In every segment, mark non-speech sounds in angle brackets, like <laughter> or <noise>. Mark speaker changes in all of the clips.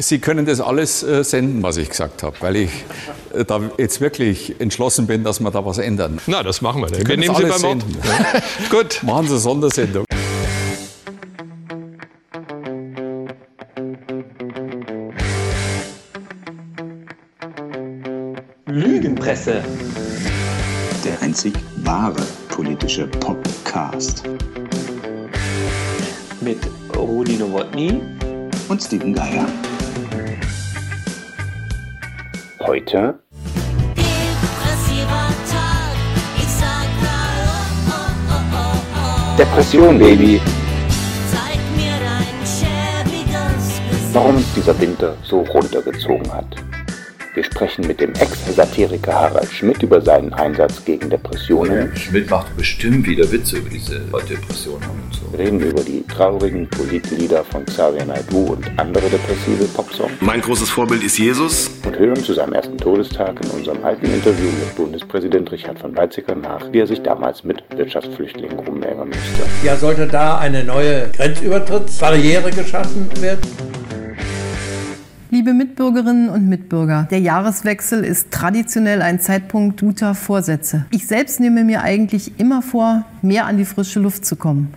Speaker 1: Sie können das alles äh, senden, was ich gesagt habe, weil ich äh, da jetzt wirklich entschlossen bin, dass wir da was ändern.
Speaker 2: Na, das machen wir.
Speaker 1: Sie
Speaker 2: Wir nehmen Sie
Speaker 1: alles
Speaker 2: beim Wort. <laughs> Gut.
Speaker 1: Machen Sie eine Sondersendung.
Speaker 3: Lügenpresse.
Speaker 4: Der einzig wahre politische Podcast.
Speaker 3: Mit Rudi Nowotny.
Speaker 4: Und Steven Geier.
Speaker 5: Oh,
Speaker 4: Depression, Baby. Warum uns dieser Winter so runtergezogen hat. Wir sprechen mit dem Ex-Satiriker Harald Schmidt über seinen Einsatz gegen Depressionen.
Speaker 6: Schmidt macht bestimmt wieder Witze über diese Depressionen und so.
Speaker 4: Reden über die traurigen Politlieder von Xavier Naidoo und andere depressive Popsongs.
Speaker 7: Mein großes Vorbild ist Jesus.
Speaker 4: und hören zu seinem ersten Todestag in unserem alten Interview mit Bundespräsident Richard von Weizsäcker nach, wie er sich damals mit Wirtschaftsflüchtlingen rumärgern musste.
Speaker 8: Ja, sollte da eine neue Grenzübertrittsbarriere geschaffen werden?
Speaker 9: Liebe Mitbürgerinnen und Mitbürger, der Jahreswechsel ist traditionell ein Zeitpunkt guter Vorsätze. Ich selbst nehme mir eigentlich immer vor, mehr an die frische Luft zu kommen.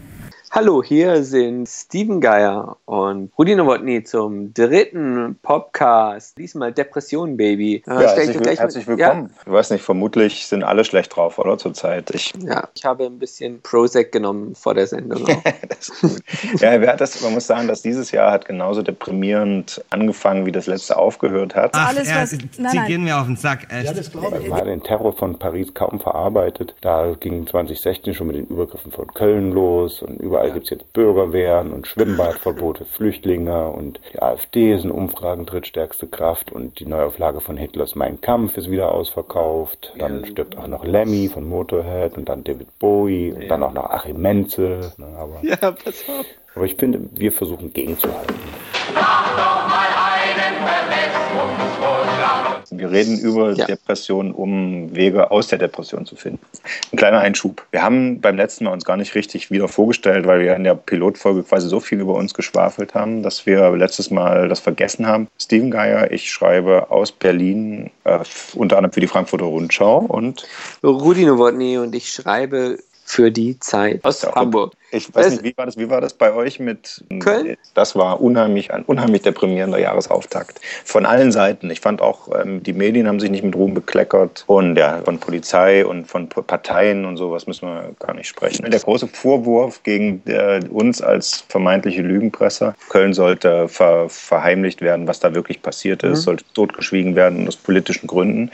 Speaker 3: Hallo, hier sind Steven Geier und Rudi Nowotny zum dritten Podcast. Diesmal Depression, Baby.
Speaker 10: Ja,
Speaker 3: ich
Speaker 10: herzlich,
Speaker 3: gleich
Speaker 10: herzlich willkommen. Ich weiß nicht, vermutlich sind alle schlecht drauf, oder? Zurzeit. Ich,
Speaker 3: Ja, ja, ich habe ein bisschen Prozac genommen vor der Sendung. auch. <laughs>
Speaker 10: das ist gut. ja, wer hat das, man muss sagen, dass dieses Jahr hat genauso deprimierend angefangen, wie das letzte aufgehört hat.
Speaker 11: Ach,
Speaker 12: Alles,
Speaker 11: ja,
Speaker 12: was-
Speaker 11: Sie
Speaker 12: nein, nein.
Speaker 11: gehen mir auf den Sack, echt.
Speaker 4: Man hat den Terror von Paris kaum verarbeitet. Da ging 2016 schon mit den Übergriffen von Köln los und überall gibt's jetzt Bürgerwehren und Schwimmbadverbote, Flüchtlinge und die AfD ist in Umfragen drittstärkste Kraft und die Neuauflage von Hitlers Mein Kampf ist wieder ausverkauft. Dann stirbt auch noch Lemmy von Motorhead und dann David Bowie und dann auch noch Achim Menzel. Ne, Aber,
Speaker 3: ja, pass auf.
Speaker 4: aber ich finde, wir versuchen gegenzuhalten.
Speaker 10: Wir reden über
Speaker 3: Ja.
Speaker 10: Depressionen, um Wege aus der Depression zu finden. Ein kleiner Einschub. Wir haben beim letzten Mal uns gar nicht richtig wieder vorgestellt, weil wir in der Pilotfolge quasi so viel über uns geschwafelt haben, dass wir letztes Mal das vergessen haben. Steven Geier, ich schreibe aus Berlin, äh, unter anderem für die Frankfurter Rundschau und
Speaker 3: Rudi Nowotny und ich schreibe für die Zeit aus Hamburg.
Speaker 10: Ich weiß
Speaker 3: Das-
Speaker 10: nicht, wie war das, wie war das bei euch mit
Speaker 3: Köln?
Speaker 10: Das war unheimlich, ein unheimlich deprimierender Jahresauftakt. Von allen Seiten. Ich fand auch, ähm, die Medien haben sich nicht mit Ruhm bekleckert. Und ja, von Polizei und von Parteien und sowas müssen wir gar nicht sprechen. Der große Vorwurf gegen äh, uns als vermeintliche Lügenpresse, Köln sollte ver verheimlicht werden, was da wirklich passiert ist, sollte totgeschwiegen werden aus politischen Gründen.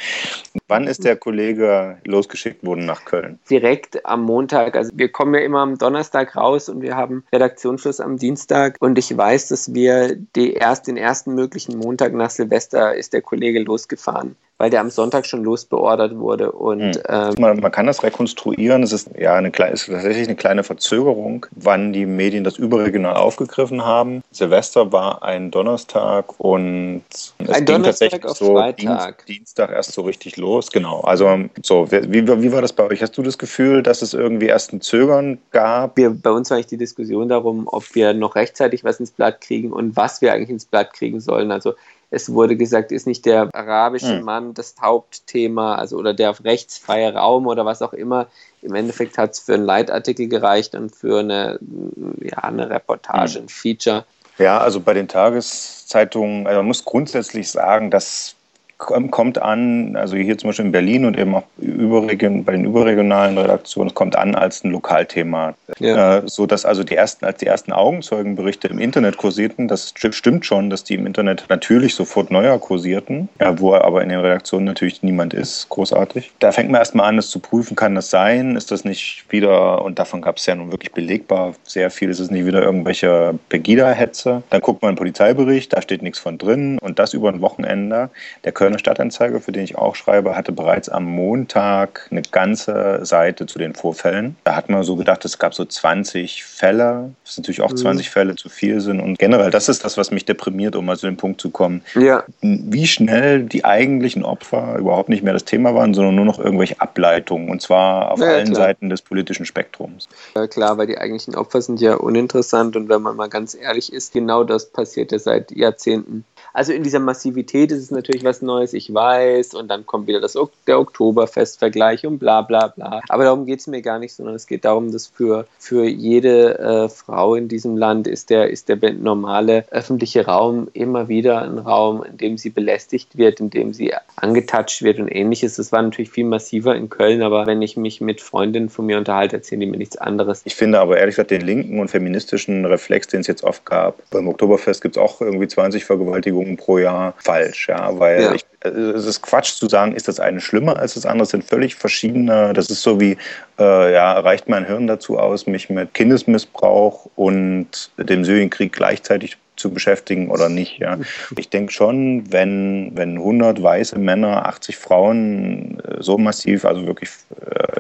Speaker 10: Wann ist der Kollege losgeschickt worden nach Köln?
Speaker 3: direkt am Montag. Also wir kommen ja immer am Donnerstag raus und wir haben Redaktionsschluss am Dienstag. Und ich weiß, dass wir die erst, den ersten möglichen Montag nach Silvester ist der Kollege losgefahren, weil der am Sonntag schon losbeordert wurde. Und ähm,
Speaker 10: Man, man kann das rekonstruieren. Es ist ja eine kleine, ist tatsächlich eine kleine Verzögerung, wann die Medien das überregional aufgegriffen haben. Silvester war ein Donnerstag und es
Speaker 3: Ein
Speaker 10: ging
Speaker 3: Donnerstag
Speaker 10: tatsächlich so
Speaker 3: Freitag.
Speaker 10: Dienst, Dienstag erst so richtig los. Genau. Also so, wie, wie wie war das bei euch? Hast du das Gefühl, dass es irgendwie erst ein Zögern gab?
Speaker 3: wir, bei uns war eigentlich die Diskussion darum, ob wir noch rechtzeitig was ins Blatt kriegen und was wir eigentlich ins Blatt kriegen sollen. Also es wurde gesagt, ist nicht der arabische
Speaker 10: Hm.
Speaker 3: Mann das Hauptthema, also oder der rechtsfreie Raum oder was auch immer. Im Endeffekt hat es für einen Leitartikel gereicht und für eine, ja, eine Reportage, ein Feature.
Speaker 10: Ja, also bei den Tageszeitungen, also man muss grundsätzlich sagen, dass kommt an, also hier zum Beispiel in Berlin und eben auch überregion, bei den überregionalen Redaktionen, kommt an als ein Lokalthema.
Speaker 3: Ja.
Speaker 10: Äh, so dass also die ersten, als die ersten Augenzeugenberichte im Internet kursierten, das sti- stimmt schon, dass die im Internet natürlich sofort neuer kursierten, ja, wo aber in den Redaktionen natürlich niemand ist, großartig. Da fängt man erstmal an, das zu prüfen, kann das sein? Ist das nicht wieder, und davon gab es ja nun wirklich belegbar sehr viel, ist es nicht wieder irgendwelche Pegida-Hetze? Dann guckt man einen Polizeibericht, da steht nichts von drin und das über ein Wochenende. Der Kölner Stadtanzeiger, für den ich auch schreibe, hatte bereits am Montag eine ganze Seite zu den Vorfällen. Da hat man so gedacht, es gab so 20 Fälle, was natürlich auch 20 Fälle zu viel sind. Und generell, das ist das, was mich deprimiert, um mal zu dem Punkt zu kommen,
Speaker 3: Ja,
Speaker 10: wie schnell die eigentlichen Opfer überhaupt nicht mehr das Thema waren, sondern nur noch irgendwelche Ableitungen. Und zwar auf
Speaker 3: Ja,
Speaker 10: allen
Speaker 3: klar.
Speaker 10: Seiten des politischen Spektrums.
Speaker 3: äh, klar, weil die eigentlichen Opfer sind ja uninteressant und wenn man mal ganz ehrlich ist, genau das passiert ja seit Jahrzehnten. Also in dieser Massivität ist es natürlich was Neues, ich weiß, und dann kommt wieder das, der Oktoberfestvergleich und bla bla bla. Aber darum geht es mir gar nicht, sondern es geht darum, dass für, für jede äh, Frau in diesem Land ist der, ist der normale öffentliche Raum immer wieder ein Raum, in dem sie belästigt wird, in dem sie angetatscht wird und ähnliches. Das war natürlich viel massiver in Köln, aber wenn ich mich mit Freundinnen von mir unterhalte, erzählen die mir nichts anderes.
Speaker 10: Ich finde aber ehrlich gesagt den linken und feministischen Reflex, den es jetzt oft gab, beim Oktoberfest gibt es auch irgendwie 20 Vergewaltigungen pro Jahr, falsch, ja, weil
Speaker 3: Ja.
Speaker 10: Ich, es ist Quatsch zu sagen, ist das eine schlimmer als das andere, es sind völlig verschiedene, das ist so wie, äh, ja, reicht mein Hirn dazu aus, mich mit Kindesmissbrauch und dem Syrienkrieg gleichzeitig zu beschäftigen oder nicht. Ja. Ich denke schon, wenn, wenn 100 weiße Männer, 80 Frauen äh, so massiv, also wirklich,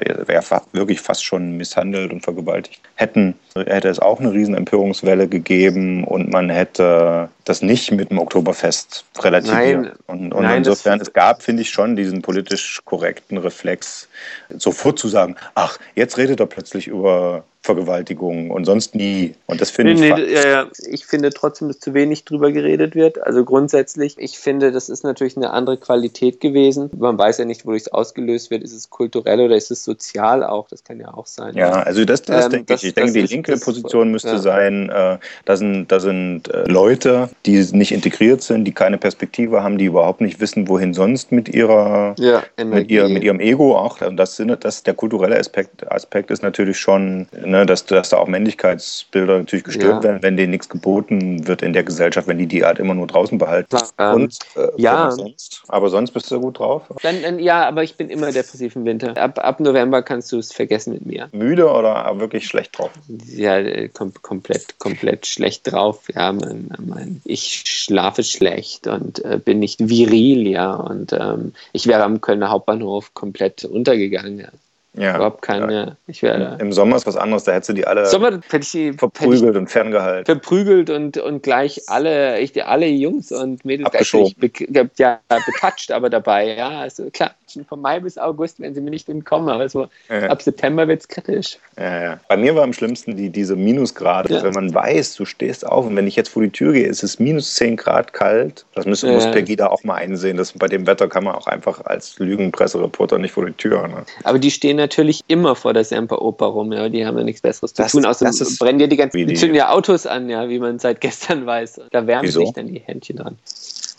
Speaker 10: äh, fa- wirklich fast schon misshandelt und vergewaltigt hätten, hätte es auch eine riesen Empörungswelle gegeben und man hätte das nicht mit dem Oktoberfest relativiert.
Speaker 3: Nein.
Speaker 10: und und
Speaker 3: Nein,
Speaker 10: insofern, es gab, finde ich, schon diesen politisch korrekten Reflex, sofort zu sagen, ach, jetzt redet er plötzlich über Vergewaltigung und sonst nie. Und das finde
Speaker 3: Nee,
Speaker 10: ich
Speaker 3: nee, ja, ja. Ich finde trotzdem, dass zu wenig drüber geredet wird. Also grundsätzlich, ich finde, das ist natürlich eine andere Qualität gewesen. Man weiß ja nicht, wodurch es ausgelöst wird. Ist es kulturell oder ist es sozial auch? Das kann ja auch sein.
Speaker 10: Ja, also das, das
Speaker 3: Ähm,
Speaker 10: denke
Speaker 3: das-
Speaker 10: ich. Ich denke,
Speaker 3: das
Speaker 10: die linke
Speaker 3: das-
Speaker 10: Position müsste
Speaker 3: ja.
Speaker 10: sein, äh, da sind, da sind äh, Leute, die nicht integriert sind, die keine Perspektive haben, die überhaupt nicht wissen, wohin sonst mit ihrer
Speaker 3: Ja,
Speaker 10: mit, ihr, mit ihrem Ego auch. Und Das, sind, das der kulturelle Aspekt, Aspekt ist natürlich schon, ne, dass, dass da auch Männlichkeitsbilder natürlich gestört
Speaker 3: Ja.
Speaker 10: werden, wenn denen nichts geboten wird in der Gesellschaft, wenn die die halt immer nur draußen behalten.
Speaker 3: Klar, ähm,
Speaker 10: Und äh,
Speaker 3: ja.
Speaker 10: sonst? Aber sonst bist du gut drauf.
Speaker 3: Dann, dann, ja, aber ich bin immer depressiv im Winter. Ab, ab November kannst du es vergessen mit mir.
Speaker 10: Müde oder wirklich schlecht drauf?
Speaker 3: Ja, äh, kom komplett, komplett schlecht drauf. Ja, mein, mein, ich schlafe schlecht und äh, bin nicht viril, ja. Und ähm, ich wäre am Kölner Hauptbahnhof komplett untergegangen. Ja.
Speaker 10: Ja.
Speaker 3: Überhaupt keine. Ich wäre.
Speaker 10: Im Sommer ist was anderes, da hättest du die alle
Speaker 3: Sommer hätte ich, hätte ich
Speaker 10: verprügelt und ferngehalten.
Speaker 3: verprügelt und, und gleich alle, ich, alle Jungs und Mädels gleich
Speaker 10: Abgeschoben.
Speaker 3: be ge- ja, betatscht, aber dabei. Ja, also klar, von Mai bis August, wenn sie mir nicht entkommen, aber so
Speaker 10: Ja.
Speaker 3: ab September wird es kritisch.
Speaker 10: Ja, ja. Bei mir war am schlimmsten die, diese Minusgrade.
Speaker 3: Ja.
Speaker 10: Wenn man weiß, du stehst auf und wenn ich jetzt vor die Tür gehe, ist es minus 10 Grad kalt. Das müsste,
Speaker 3: Ja.
Speaker 10: muss Pegida auch mal einsehen. Dass bei dem Wetter kann man auch einfach als Lügenpressereporter nicht vor die Tür. Ne?
Speaker 3: Aber die stehen natürlich immer vor der Semperoper rum, ja, die haben ja nichts Besseres zu
Speaker 10: Das-
Speaker 3: tun, außer
Speaker 10: das ist-
Speaker 3: brennen ja die ganzen, die zünden ja Autos an, ja, wie man seit gestern weiß. Da wärmen
Speaker 10: Wieso?
Speaker 3: sich dann die Händchen dran.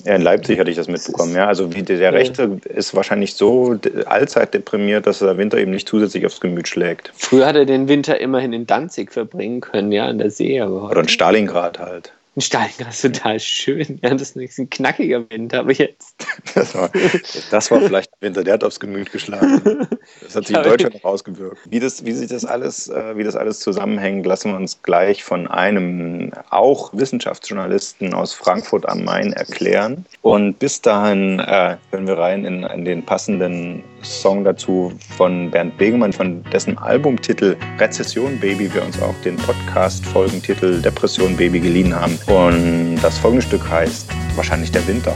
Speaker 10: Ja, in Leipzig hatte ich das mitbekommen. Ja, also wie der, Rechte ist wahrscheinlich so allzeit deprimiert, dass der Winter eben nicht zusätzlich aufs Gemüt schlägt.
Speaker 3: Früher hat er den Winter immerhin in Danzig verbringen können, ja, an der See, aber
Speaker 10: Oder in Stalingrad halt.
Speaker 3: In Stalingrad ist total schön. Ja, das ist ein knackiger Winter, aber jetzt.
Speaker 10: Das war, das war vielleicht ein Winter, der hat aufs Gemüt geschlagen. Das hat sich in Deutschland noch ausgewirkt. Wie, das, wie sich das alles, äh, wie das alles zusammenhängt, lassen wir uns gleich von einem auch Wissenschaftsjournalisten aus Frankfurt am Main erklären. Und bis dahin äh, hören wir rein in, in den passenden Song dazu von Bernd Begemann, von dessen Albumtitel Rezession Baby wir uns auch den Podcast-Folgentitel Depression Baby geliehen haben. Und das folgende Stück heißt wahrscheinlich der Winter.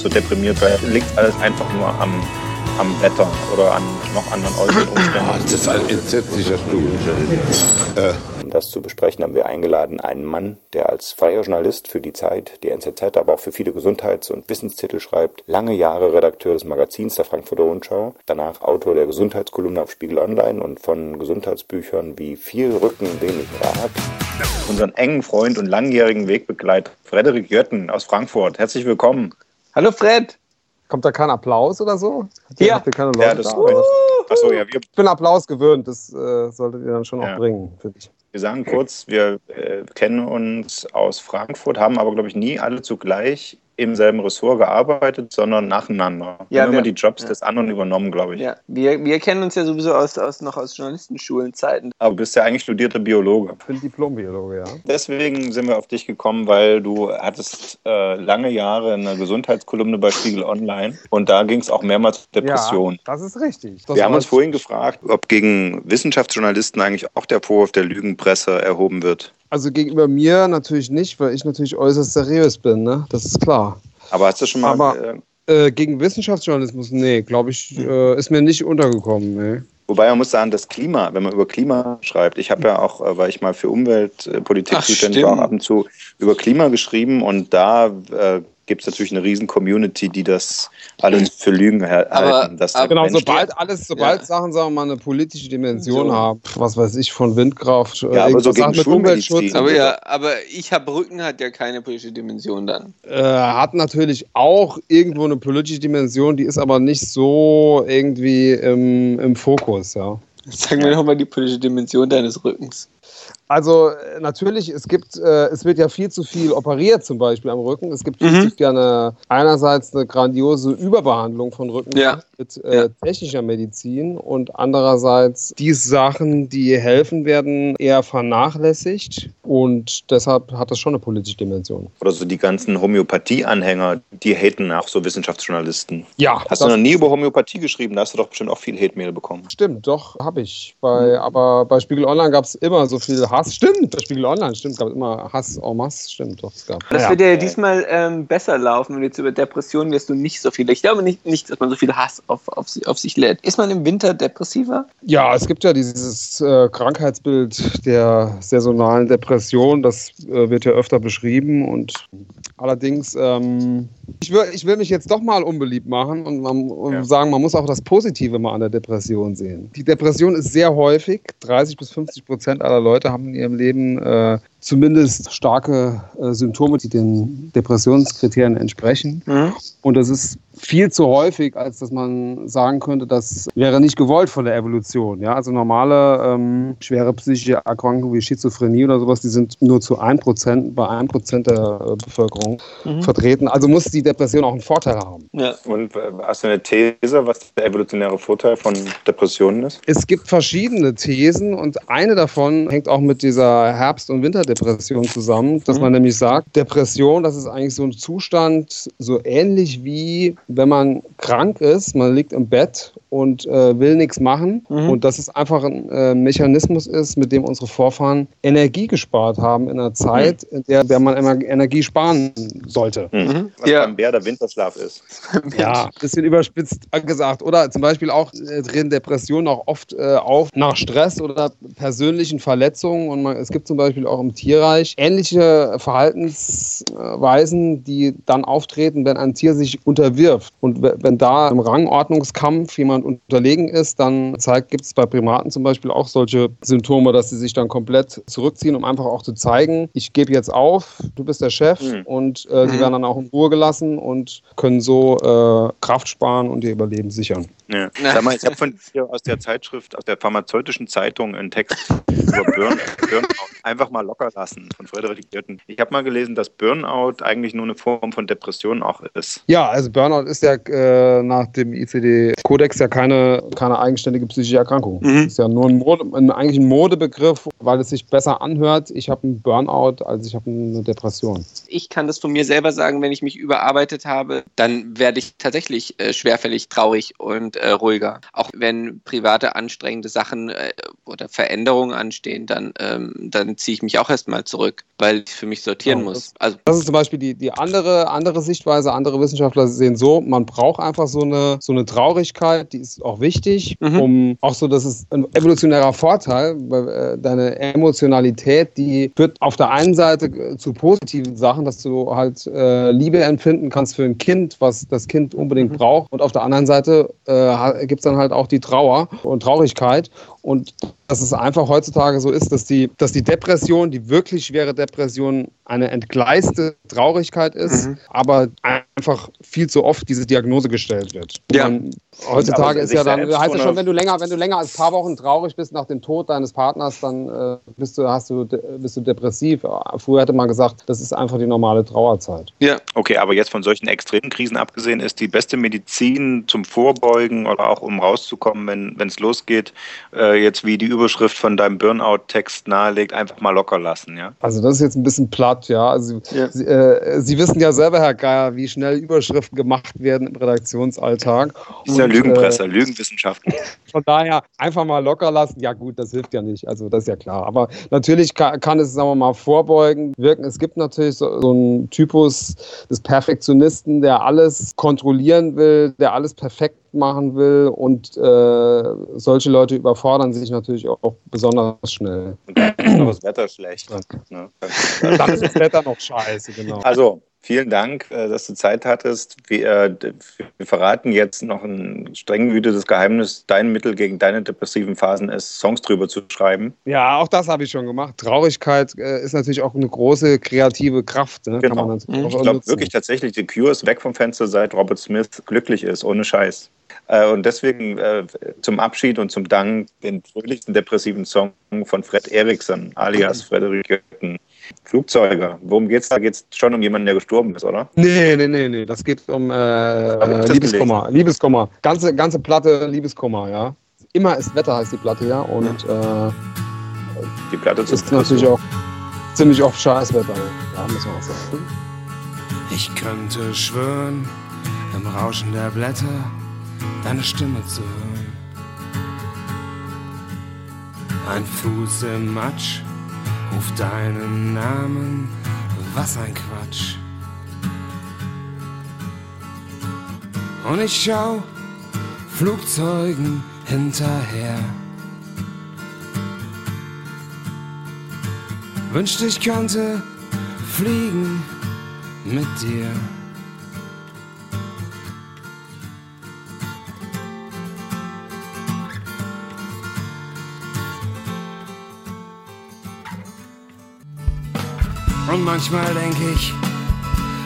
Speaker 10: So deprimiert. Vielleicht liegt alles einfach nur am, am Wetter oder an noch anderen äußeren Umständen.
Speaker 4: Oh, das ist ein entsetzlicher Stuhl.
Speaker 13: Äh. Um das zu besprechen, haben wir eingeladen einen Mann, der als freier Journalist für die Zeit, die NZZ, aber auch für viele Gesundheits- und Wissenstitel schreibt, lange Jahre Redakteur des Magazins der Frankfurter Rundschau, danach Autor der Gesundheitskolumne auf Spiegel Online und von Gesundheitsbüchern wie Viel Rücken, wenig Rat.
Speaker 10: Unseren engen Freund und langjährigen Wegbegleiter Frederik Jötten aus Frankfurt. Herzlich willkommen.
Speaker 3: Hallo Fred.
Speaker 14: Kommt da kein Applaus oder so?
Speaker 3: Ja.
Speaker 14: Habt ihr keine Leute
Speaker 10: Ja, das
Speaker 14: da?
Speaker 10: Achso, ja, wir,
Speaker 14: Ich bin Applaus gewöhnt, das äh, solltet ihr dann schon
Speaker 10: Ja.
Speaker 14: auch bringen, finde ich.
Speaker 10: wir sagen kurz, wir äh, kennen uns aus Frankfurt, haben aber, glaube ich, nie alle zugleich im selben Ressort gearbeitet, sondern nacheinander. Wir
Speaker 3: Ja,
Speaker 10: haben immer
Speaker 3: wir-
Speaker 10: die Jobs
Speaker 3: ja.
Speaker 10: des anderen übernommen, glaube ich.
Speaker 3: Ja, wir, wir kennen uns ja sowieso aus, aus, noch aus Journalistenschulenzeiten.
Speaker 10: Aber du bist ja eigentlich studierter Biologe.
Speaker 14: Ich bin Diplombiologe, ja.
Speaker 10: Deswegen sind wir auf dich gekommen, weil du hattest äh, lange Jahre eine Gesundheitskolumne bei Spiegel Online und da ging es auch mehrmals um Depressionen.
Speaker 14: Ja, das ist richtig. Das
Speaker 10: Wir haben uns vorhin gefragt, ob gegen Wissenschaftsjournalisten eigentlich auch der Vorwurf der Lügenpresse erhoben wird.
Speaker 14: Also gegenüber mir natürlich nicht, weil ich natürlich äußerst seriös bin, ne? Das ist klar.
Speaker 10: Aber hast du schon mal.
Speaker 14: Aber-
Speaker 10: äh,
Speaker 14: Äh, gegen Wissenschaftsjournalismus, nee, glaube ich, äh, ist mir nicht untergekommen, nee.
Speaker 10: Wobei man muss sagen, das Klima, wenn man über Klima schreibt, ich habe ja auch, äh, weil ich mal für Umweltpolitik zuständig war, ab und zu über Klima geschrieben und da äh, gibt es natürlich eine riesen Community, die das alles für Lügen
Speaker 3: Aber-
Speaker 10: halten. dass
Speaker 3: aber-
Speaker 10: der
Speaker 14: Genau,
Speaker 10: Mensch-
Speaker 14: sobald alles, sobald
Speaker 3: Ja.
Speaker 14: Sachen, sagen wir mal, eine politische Dimension
Speaker 3: So.
Speaker 14: haben, was weiß ich, von Windkraft, äh,
Speaker 10: Ja, aber
Speaker 14: irgendwas
Speaker 10: so gegen
Speaker 14: Sachen mit. Umweltschutz,
Speaker 3: Aber ja, aber ich habe Rücken hat ja keine politische Dimension dann.
Speaker 14: äh, hat natürlich auch irgendwo eine politische Dimension, die ist aber nicht so irgendwie im, im Fokus, ja.
Speaker 3: Sag mir doch mal die politische Dimension deines Rückens.
Speaker 14: Also äh, natürlich, es gibt, äh, es wird ja viel zu viel operiert zum Beispiel am Rücken. Es gibt viel
Speaker 3: Mhm.
Speaker 14: zu gerne einerseits eine grandiose Überbehandlung von Rücken
Speaker 3: Ja.
Speaker 14: mit äh,
Speaker 3: Ja.
Speaker 14: technischer Medizin und andererseits die Sachen, die helfen, werden eher vernachlässigt und deshalb hat das schon eine politische Dimension.
Speaker 10: Oder so die ganzen Homöopathie-Anhänger, die haten auch so Wissenschaftsjournalisten.
Speaker 14: Ja,
Speaker 10: Hast du noch nie über Homöopathie geschrieben? Da hast du doch bestimmt auch viel Hate-Mail bekommen.
Speaker 14: Stimmt, doch, habe ich. Bei, aber bei Spiegel Online gab es immer so viel Hass. Stimmt, bei Spiegel Online, stimmt, gab es immer Hass en masse. Stimmt, doch, es gab.
Speaker 3: Das wird ja diesmal ähm, besser laufen, wenn du jetzt über Depressionen wirst du nicht so viel. Ich glaube nicht, nicht dass man so viel Hass auf, auf, auf sich lädt. Ist man im Winter depressiver?
Speaker 14: Ja, es gibt ja dieses äh, Krankheitsbild der saisonalen Depression, das äh, wird ja öfter beschrieben und allerdings, ähm, ich, will, ich will mich jetzt doch mal unbeliebt machen und, man, und
Speaker 10: Ja.
Speaker 14: sagen, man muss auch das Positive mal an der Depression sehen. Die Depression ist sehr häufig, 30 bis 50 Prozent aller Leute haben in ihrem Leben äh, zumindest starke äh, Symptome, die den Depressionskriterien entsprechen. Und das ist viel zu häufig, als dass man sagen könnte, das wäre nicht gewollt von der Evolution. Ja? Also normale ähm, schwere psychische Erkrankungen wie Schizophrenie oder sowas, die sind nur zu 1% bei 1% der äh, Bevölkerung vertreten. Also muss die Depression auch einen Vorteil haben.
Speaker 3: Ja.
Speaker 10: Und äh, hast du eine These, was der evolutionäre Vorteil von Depressionen ist?
Speaker 14: Es gibt verschiedene Thesen und eine davon hängt auch mit dieser Herbst- und Winterdepression zusammen, dass man nämlich sagt, Depression, das ist eigentlich so ein Zustand, so ähnlich wie wenn man krank ist, man liegt im Bett und äh, will nichts machen und dass es einfach ein äh, Mechanismus ist, mit dem unsere Vorfahren Energie gespart haben in einer Zeit, in der, der man immer Energie sparen sollte.
Speaker 10: Hm. Was
Speaker 3: Ja.
Speaker 10: beim Bär der Winterschlaf ist. <laughs>
Speaker 14: Ja, ein bisschen überspitzt gesagt. Oder zum Beispiel auch äh, treten Depressionen auch oft äh, auf nach Stress oder persönlichen Verletzungen. Und man, es gibt zum Beispiel auch im Tierreich ähnliche Verhaltensweisen, die dann auftreten, wenn ein Tier sich unterwirft. Und we- wenn da im Rangordnungskampf jemand unterlegen ist, dann zeigt, gibt es bei Primaten zum Beispiel auch solche Symptome, dass sie sich dann komplett zurückziehen, um einfach auch zu zeigen, ich gebe jetzt auf, du bist der Chef
Speaker 10: Mhm.
Speaker 14: und äh, sie
Speaker 3: Mhm.
Speaker 14: werden dann auch in Ruhe gelassen und können so äh, Kraft sparen und ihr Überleben sichern.
Speaker 10: Ja. Sag mal, ich habe von dir aus der Zeitschrift, aus der pharmazeutischen Zeitung einen Text über Burn Burnout einfach mal locker lassen von Frederik Jötten. Ich habe mal gelesen, dass Burnout eigentlich nur eine Form von Depression auch ist.
Speaker 14: Ja, also Burnout ist ja äh, nach dem ICD-Kodex ja keine, keine eigenständige psychische Erkrankung. Mhm. ist ja nur ein Mode, ein, eigentlich ein Modebegriff, weil es sich besser anhört. Ich habe einen Burnout, als ich habe eine Depression.
Speaker 3: Ich kann das von mir selber sagen, wenn ich mich überarbeitet habe, dann werde ich tatsächlich äh, schwerfällig traurig und äh, ruhiger. Auch wenn private anstrengende Sachen äh, oder Veränderungen anstehen, dann, ähm, dann ziehe ich mich auch erstmal zurück, weil ich für mich sortieren ja, muss.
Speaker 14: Das, also, das ist zum Beispiel die, die andere, andere Sichtweise. Andere Wissenschaftler sehen so, man braucht einfach so eine, so eine Traurigkeit, die ist auch wichtig, mhm. um auch so, das ist ein evolutionärer Vorteil, weil äh, deine Emotionalität, die führt auf der einen Seite äh, zu positiven Sachen, dass du halt äh, Liebe empfinden kannst für ein Kind, was das Kind unbedingt mhm. braucht. Und auf der anderen Seite äh, gibt es dann halt auch die Trauer und Traurigkeit. Und dass es einfach heutzutage so ist, dass die, dass die Depression, die wirklich schwere Depression, eine entgleiste Traurigkeit ist, mhm. aber einfach viel zu oft diese Diagnose gestellt wird. Ja. Heutzutage ist ja dann, heißt ja schon, wenn du länger, wenn du länger als ein paar Wochen traurig bist nach dem Tod deines Partners, dann äh, bist du, hast du, bist du depressiv. Früher hätte man gesagt, das ist einfach die normale Trauerzeit.
Speaker 10: Ja, okay, aber jetzt von solchen extremen Krisen abgesehen, ist die beste Medizin zum Vorbeugen oder auch um rauszukommen, wenn es losgeht, äh, jetzt wie die Überschrift von deinem Burnout-Text nahelegt, einfach mal locker lassen, ja?
Speaker 14: Also das ist jetzt ein bisschen platt, ja. Also, ja. Sie, äh, Sie, wissen ja selber, Herr Geier, wie schnell Überschriften gemacht werden im Redaktionsalltag.
Speaker 10: Das ist ja Lügenpresse, äh, Lügenwissenschaften. <laughs>
Speaker 14: Von daher einfach mal locker lassen. Ja gut, das hilft ja nicht. Also das ist ja klar. Aber natürlich kann, kann es, sagen wir mal, vorbeugen, wirken. Es gibt natürlich so, so einen Typus des Perfektionisten, der alles kontrollieren will, der alles perfekt machen will und äh, solche Leute überfordern sich natürlich auch, auch besonders schnell.
Speaker 10: Und dann ist noch das Wetter schlecht.
Speaker 14: Ne? Dann ist das Wetter noch scheiße, genau.
Speaker 10: Also, Vielen Dank, äh, dass du Zeit hattest. Wir, wir verraten jetzt noch ein streng wütendes Geheimnis. Dein Mittel gegen deine depressiven Phasen ist, Songs drüber zu schreiben.
Speaker 14: Ja, auch das habe ich schon gemacht. Traurigkeit äh, ist natürlich auch eine große kreative Kraft. Ne?
Speaker 10: Genau. ich glaube wirklich tatsächlich, die Cure ist weg vom Fenster, seit Robert Smith glücklich ist, ohne Scheiß. Äh, und deswegen zum Abschied und zum Dank den fröhlichsten depressiven Song von Fred Eriksson, alias Frederik Jötten. Flugzeuge. Worum geht's da? Geht es schon um jemanden, der gestorben ist, oder?
Speaker 14: Nee, nee, nee, nee. Das geht um äh, Liebeskummer. Liebeskummer. Ganze, ganze Platte Liebeskummer, ja. Immer ist Wetter heißt die Platte, ja. Und äh,
Speaker 10: die Platte
Speaker 14: ist natürlich auch ziemlich oft Scheißwetter. Ja, muss man auch sagen.
Speaker 15: Ich könnte schwören, im Rauschen der Blätter deine Stimme zu hören. Ein Fuß im Matsch Ruf deinen Namen, was ein Quatsch. Und ich schau Flugzeugen hinterher. Wünschte ich könnte fliegen mit dir. Und manchmal denk ich,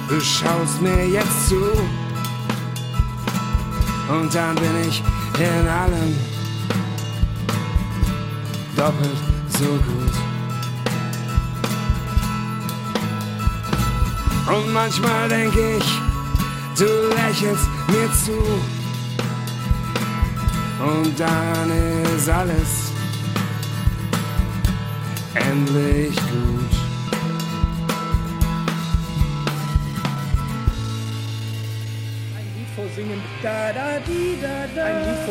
Speaker 15: du schaust mir jetzt zu. Und dann bin ich in allem doppelt so gut. Und manchmal denk ich, du lächelst mir zu. Und dann ist alles endlich gut.
Speaker 16: Da, da, die, da, da.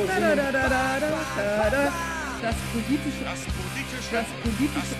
Speaker 16: Da, da, da, da, da, da, Das politische, das politische, das politische,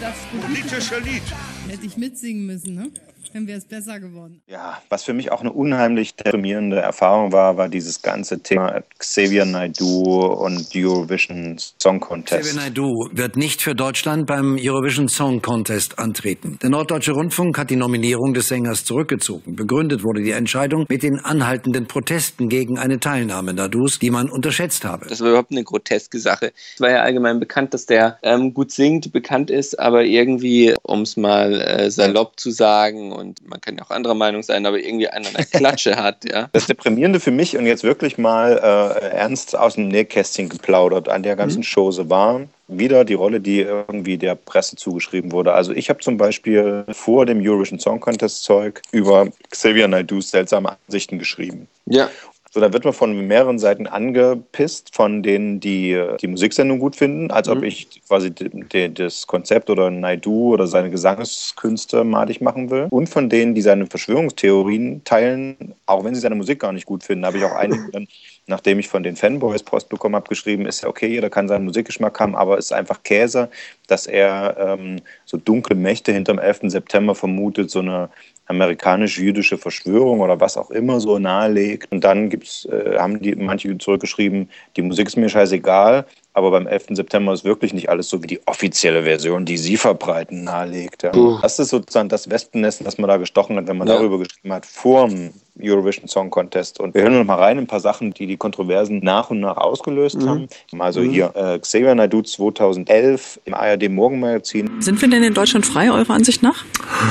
Speaker 16: das politische, das politische Lied. Hätte ich mitsingen müssen, ne? Dann wäre es besser geworden.
Speaker 10: Ja, was für mich auch eine unheimlich deprimierende Erfahrung war, war dieses ganze Thema Xavier Naidoo und Eurovision Song Contest.
Speaker 17: Xavier Naidoo wird nicht für Deutschland beim Eurovision Song Contest antreten. Der Norddeutsche Rundfunk hat die Nominierung des Sängers zurückgezogen. Begründet wurde die Entscheidung mit den anhaltenden Protesten gegen eine Teilnahme Naidus, die man unterschätzt habe.
Speaker 3: Das war überhaupt eine groteske Sache. Es war ja allgemein bekannt, dass der ähm, gut singt, bekannt ist, aber irgendwie, um es mal äh, salopp zu sagen, und man kann ja auch anderer Meinung sein, aber irgendwie einer eine Klatsche <laughs> hat, ja.
Speaker 10: Das Deprimierende für mich und jetzt wirklich mal äh, ernst aus dem Nähkästchen geplaudert an der ganzen mhm. Chose war, wieder die Rolle, die irgendwie der Presse zugeschrieben wurde. Also ich habe zum Beispiel vor dem Eurovision Song Contest Zeug über Xavier Naidoo's seltsame Ansichten geschrieben.
Speaker 3: Ja.
Speaker 10: So, da wird man von mehreren Seiten angepisst, von denen, die die Musiksendung gut finden, als ob ich quasi das Konzept oder Naidu oder seine Gesangskünste madig machen will. Und von denen, die seine Verschwörungstheorien teilen, auch wenn sie seine Musik gar nicht gut finden. Da habe ich auch einige <laughs> dann nachdem ich von den Fanboys Post bekommen habe, geschrieben, ist ja okay, jeder kann seinen Musikgeschmack haben, aber es ist einfach Käse, dass er ähm, so dunkle Mächte hinterm 11. September vermutet, so eine amerikanisch-jüdische Verschwörung oder was auch immer so nahelegt. Und dann gibt's, äh, haben die manche zurückgeschrieben, die Musik ist mir scheißegal, aber beim 11. September ist wirklich nicht alles so wie die offizielle Version, die Sie verbreiten, nahelegt. Ja. Das ist sozusagen das Wespennest, das man da gestochen hat, wenn man ja. darüber geschrieben hat, vor dem Eurovision Song Contest. Und wir hören noch mal rein ein paar Sachen, die die Kontroversen nach und nach ausgelöst mhm. haben. Also mhm. hier äh, Xavier Naidu 2011 im ARD Morgenmagazin.
Speaker 18: Sind wir denn in Deutschland frei, eurer Ansicht nach?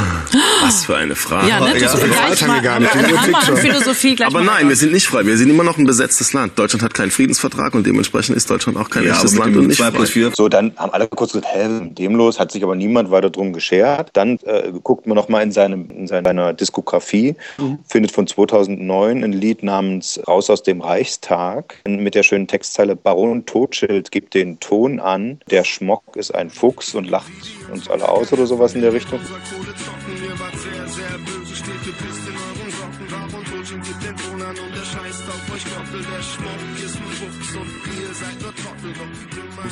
Speaker 18: <gasps>
Speaker 7: Was für eine Frage.
Speaker 18: Ja, ne?
Speaker 7: ja,
Speaker 18: so gleich mal,
Speaker 7: gar nicht.
Speaker 18: An Philosophie gleich
Speaker 7: Aber nein, wir sind nicht frei. Wir sind immer noch ein besetztes Land. Deutschland hat keinen Friedensvertrag und dementsprechend ist Deutschland auch kein ja, echtes Land und nicht frei.
Speaker 10: So, dann haben alle kurz gesagt, hä, mit dem los? Hat sich aber niemand weiter drum geschert. Dann äh, guckt man noch mal in, seinem, in seiner Diskografie, mhm. findet von 2009 ein Lied namens Raus aus dem Reichstag mit der schönen Textzeile Baron Totschild gibt den Ton an, der Schmock ist ein Fuchs und lacht uns alle aus oder sowas in der Richtung.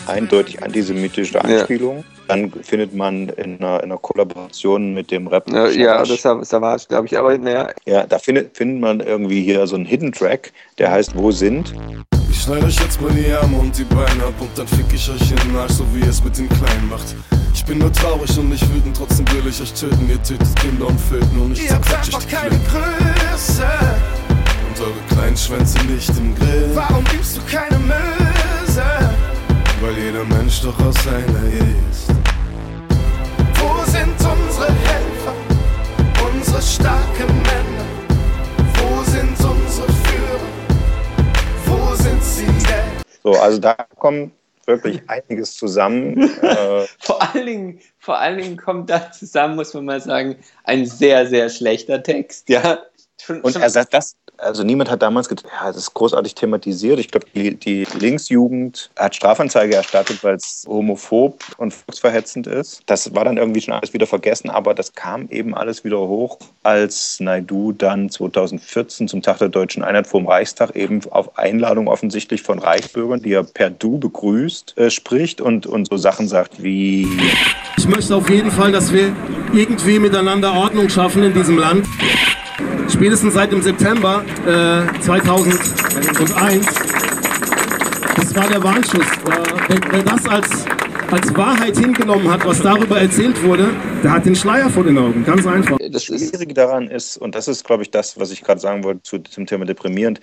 Speaker 10: Eindeutig antisemitische Anspielung. Ja. Dann findet man in einer, in einer Kollaboration mit dem Rapper.
Speaker 3: Ja, ja das Savage, glaube ich. Aber naja.
Speaker 10: Ja, da findet, findet man irgendwie hier so einen Hidden Track, der heißt Wo sind?
Speaker 19: Ich schneide euch jetzt mal die Arme und die Beine ab und dann fick ich euch in den Arsch, so wie ihr es mit den Kleinen macht. Ich bin nur traurig und nicht wütend, trotzdem will ich euch töten. Ihr tötet Kinder und Föten und ich zerquetsche euch die keine Größe. Und eure kleinen Schwänze nicht im Grill. Warum gibst du keine Möse? Weil jeder Mensch doch aus einer Ehe ist. Wo sind unsere Helfer? Unsere starken Männer? Wo sind unsere Führer? Wo sind sie denn?
Speaker 10: So, also da kommen wirklich einiges zusammen. <laughs>
Speaker 3: äh, vor, allen Dingen, vor allen Dingen kommt da zusammen, muss man mal sagen, ein sehr, sehr schlechter Text. Ja,
Speaker 10: schon, und schon er sagt das, also niemand hat damals gedacht, ja, das ist großartig thematisiert. Ich glaube, die, die, Linksjugend hat Strafanzeige erstattet, weil es homophob und volksverhetzend ist. Das war dann irgendwie schon alles wieder vergessen, aber das kam eben alles wieder hoch, als Naidu dann 2014 zum Tag der deutschen Einheit vor dem Reichstag eben auf Einladung offensichtlich von Reichsbürgern, die er per Du begrüßt, äh, spricht und, und so Sachen sagt wie...
Speaker 19: Ich möchte auf jeden Fall, dass wir irgendwie miteinander Ordnung schaffen in diesem Land spätestens seit dem September äh, 2001. Das war der Warnschuss. Wer, wer, das als, als Wahrheit hingenommen hat, was darüber erzählt wurde, der hat den Schleier vor den Augen. Ganz einfach.
Speaker 10: Das Schwierige daran ist, und das ist, glaube ich, das, was ich gerade sagen wollte zu, zum Thema deprimierend,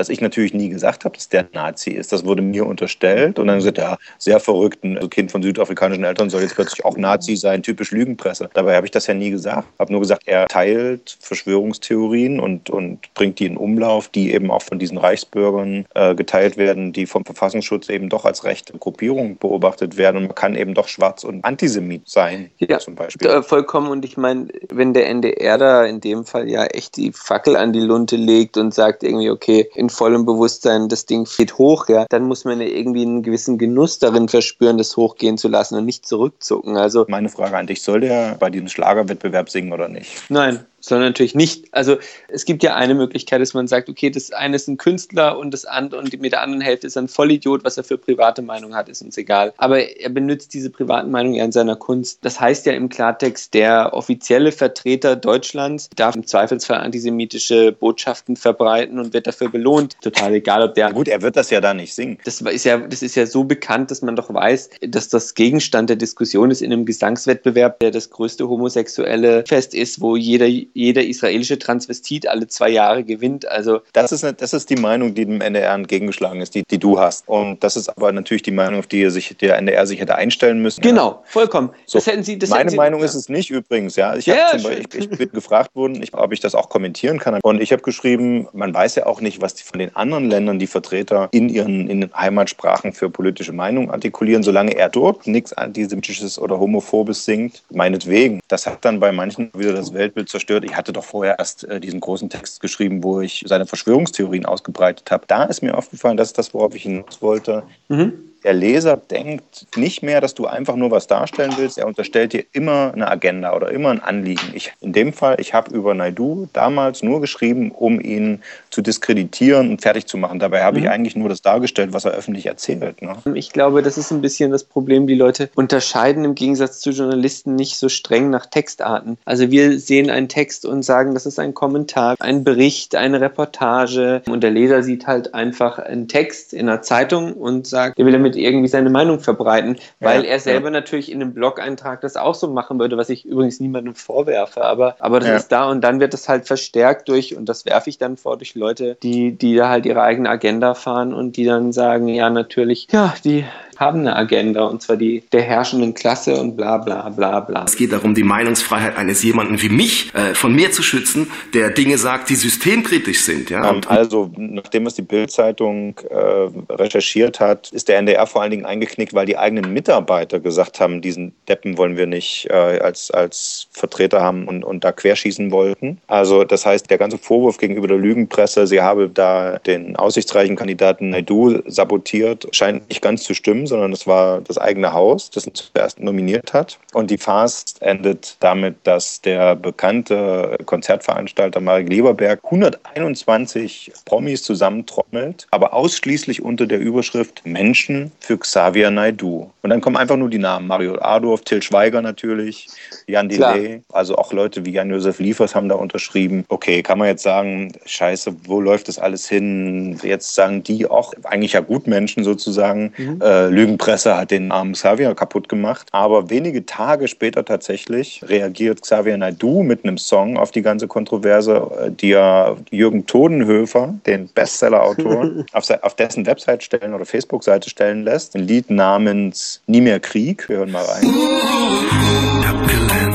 Speaker 10: dass ich natürlich nie gesagt habe, dass der Nazi ist. Das wurde mir unterstellt und dann gesagt, ja, sehr verrückt, ein Kind von südafrikanischen Eltern soll jetzt plötzlich auch Nazi sein, typisch Lügenpresse. Dabei habe ich das ja nie gesagt. Ich habe nur gesagt, er teilt Verschwörungstheorien und, und bringt die in Umlauf, die eben auch von diesen Reichsbürgern äh, geteilt werden, die vom Verfassungsschutz eben doch als rechte Gruppierung beobachtet werden. Und man kann eben doch schwarz und Antisemit sein,
Speaker 3: ja, zum Beispiel. Vollkommen. Und ich meine, wenn der NDR da in dem Fall ja echt die Fackel an die Lunte legt und sagt irgendwie, okay, in vollem Bewusstsein, das Ding geht hoch, ja, dann muss man ja irgendwie einen gewissen Genuss darin verspüren, das hochgehen zu lassen und nicht zurückzucken. Also
Speaker 10: meine Frage an dich, soll der bei diesem Schlagerwettbewerb singen oder nicht?
Speaker 3: Nein sondern natürlich nicht. Also es gibt ja eine Möglichkeit, dass man sagt, okay, das eine ist ein Künstler und das andere und mit der anderen Hälfte ist ein Vollidiot, was er für private Meinung hat, ist uns egal. Aber er benutzt diese privaten Meinungen ja in seiner Kunst. Das heißt ja im Klartext, der offizielle Vertreter Deutschlands darf im Zweifelsfall antisemitische Botschaften verbreiten und wird dafür belohnt. Total egal, ob der.
Speaker 10: Gut, er wird das ja da nicht singen.
Speaker 3: Das ist ja, das ist ja so bekannt, dass man doch weiß, dass das Gegenstand der Diskussion ist in einem Gesangswettbewerb, der das größte homosexuelle Fest ist, wo jeder jeder israelische Transvestit alle zwei Jahre gewinnt. Also
Speaker 10: das ist, das ist die Meinung, die dem NDR entgegengeschlagen ist, die, die du hast. Und das ist aber natürlich die Meinung, auf die sich der NDR sich hätte einstellen müssen.
Speaker 3: Genau, vollkommen.
Speaker 10: So, das hätten Sie, das meine hätten Sie, Meinung ja. ist es nicht übrigens. Ja, ich, ja, Beispiel, ich, ich bin gefragt worden, ich, ob ich das auch kommentieren kann. Und ich habe geschrieben, man weiß ja auch nicht, was die, von den anderen Ländern die Vertreter in ihren in den Heimatsprachen für politische Meinungen artikulieren, solange er dort nichts Antisemitisches oder Homophobes singt, meinetwegen. Das hat dann bei manchen wieder das Weltbild zerstört wird. Ich hatte doch vorher erst äh, diesen großen Text geschrieben, wo ich seine Verschwörungstheorien ausgebreitet habe. Da ist mir aufgefallen, das ist das, worauf ich hinaus wollte. Mhm der Leser denkt nicht mehr, dass du einfach nur was darstellen willst. Er unterstellt dir immer eine Agenda oder immer ein Anliegen. Ich, in dem Fall, ich habe über Naidu damals nur geschrieben, um ihn zu diskreditieren und fertig zu machen. Dabei habe mhm. ich eigentlich nur das dargestellt, was er öffentlich erzählt. Ne?
Speaker 3: Ich glaube, das ist ein bisschen das Problem. Die Leute unterscheiden im Gegensatz zu Journalisten nicht so streng nach Textarten. Also wir sehen einen Text und sagen, das ist ein Kommentar, ein Bericht, eine Reportage. Und der Leser sieht halt einfach einen Text in einer Zeitung und sagt, er will damit damit irgendwie seine Meinung verbreiten, weil ja, er selber ja. natürlich in einem Blog-Eintrag das auch so machen würde, was ich übrigens niemandem vorwerfe, aber, aber das ja. ist da und dann wird das halt verstärkt durch, und das werfe ich dann vor, durch Leute, die, die da halt ihre eigene Agenda fahren und die dann sagen, ja, natürlich, ja, die haben eine Agenda und zwar die der herrschenden Klasse und bla bla bla bla.
Speaker 20: Es geht darum, die Meinungsfreiheit eines jemanden wie mich äh, von mir zu schützen, der Dinge sagt, die systemkritisch sind. Ja?
Speaker 10: Ähm, also, nachdem es die Bildzeitung äh, recherchiert hat, ist der NDR vor allen Dingen eingeknickt, weil die eigenen Mitarbeiter gesagt haben, diesen Deppen wollen wir nicht äh, als, als Vertreter haben und, und da querschießen wollten. Also das heißt, der ganze Vorwurf gegenüber der Lügenpresse, sie habe da den aussichtsreichen Kandidaten Naidu sabotiert, scheint nicht ganz zu stimmen, sondern es war das eigene Haus, das ihn zuerst nominiert hat. Und die Fast endet damit, dass der bekannte Konzertveranstalter Marek Lieberberg 121 Promis zusammentrommelt, aber ausschließlich unter der Überschrift Menschen für Xavier Naidu. Und dann kommen einfach nur die Namen Mario Adorf, Till Schweiger natürlich, Jan Delay, also auch Leute wie Jan-Josef Liefers haben da unterschrieben. Okay, kann man jetzt sagen, scheiße, wo läuft das alles hin? Jetzt sagen die auch, eigentlich ja Gutmenschen sozusagen, mhm. äh, Lügenpresse hat den armen Xavier kaputt gemacht. Aber wenige Tage später tatsächlich reagiert Xavier Naidu mit einem Song auf die ganze Kontroverse, äh, die er Jürgen Todenhöfer, den Bestseller-Autor, <laughs> auf, auf, dessen Website stellen oder Facebook-Seite stellen lässt. Ein Lied namens Nie mehr Krieg. Wir hören mal rein.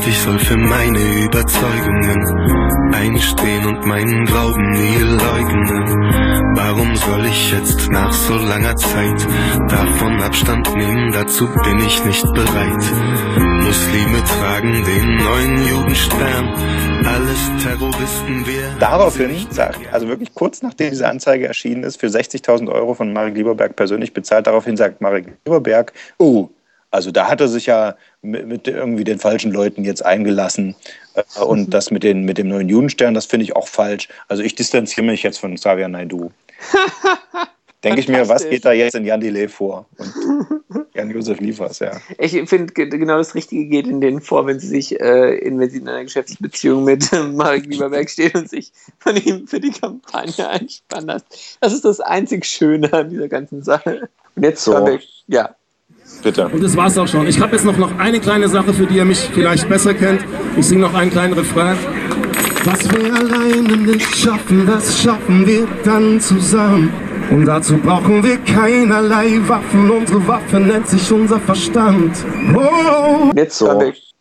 Speaker 15: Gelernt, ich soll für meine Überzeugungen einstehen und meinen Glauben nie leugnen. Warum soll ich jetzt nach so langer Zeit davon Abstand nehmen? Dazu bin ich nicht bereit. Muslime tragen den neuen Judenstern. Alles Terroristen wir.
Speaker 10: Daraufhin, also wirklich kurz nachdem diese Anzeige erschienen ist, für 60.000 Euro von Marek Lieberberg persönlich bezahlt, daraufhin sagt Marek Lieberberg, oh, also da hat er sich ja mit, mit irgendwie den falschen Leuten jetzt eingelassen. Äh, und das mit, den, mit dem neuen Judenstern, das finde ich auch falsch. Also ich distanziere mich jetzt von Xavier Naidu. <laughs> Denke ich mir, was geht da jetzt in Jan Delay vor? Und Jan-Josef Liefers, ja.
Speaker 3: Ich finde, genau das Richtige geht in denen vor, wenn sie sich, äh, in, wenn sie in einer Geschäftsbeziehung mit äh, Marek Lieberberg stehen und sich von ihm für die Kampagne einspannen lassen. Das ist das einzig Schöne an dieser ganzen Sache. Und jetzt so. wir, ja,
Speaker 10: Bitte.
Speaker 2: Und das war's auch schon. Ich habe jetzt noch, noch eine kleine Sache, für die ihr mich vielleicht besser kennt. Ich singe noch einen kleinen Refrain. Was wir alleine nicht schaffen, das schaffen wir dann zusammen. Und dazu brauchen wir keinerlei Waffen. Unsere Waffe nennt sich unser Verstand.
Speaker 3: Oh. Jetzt so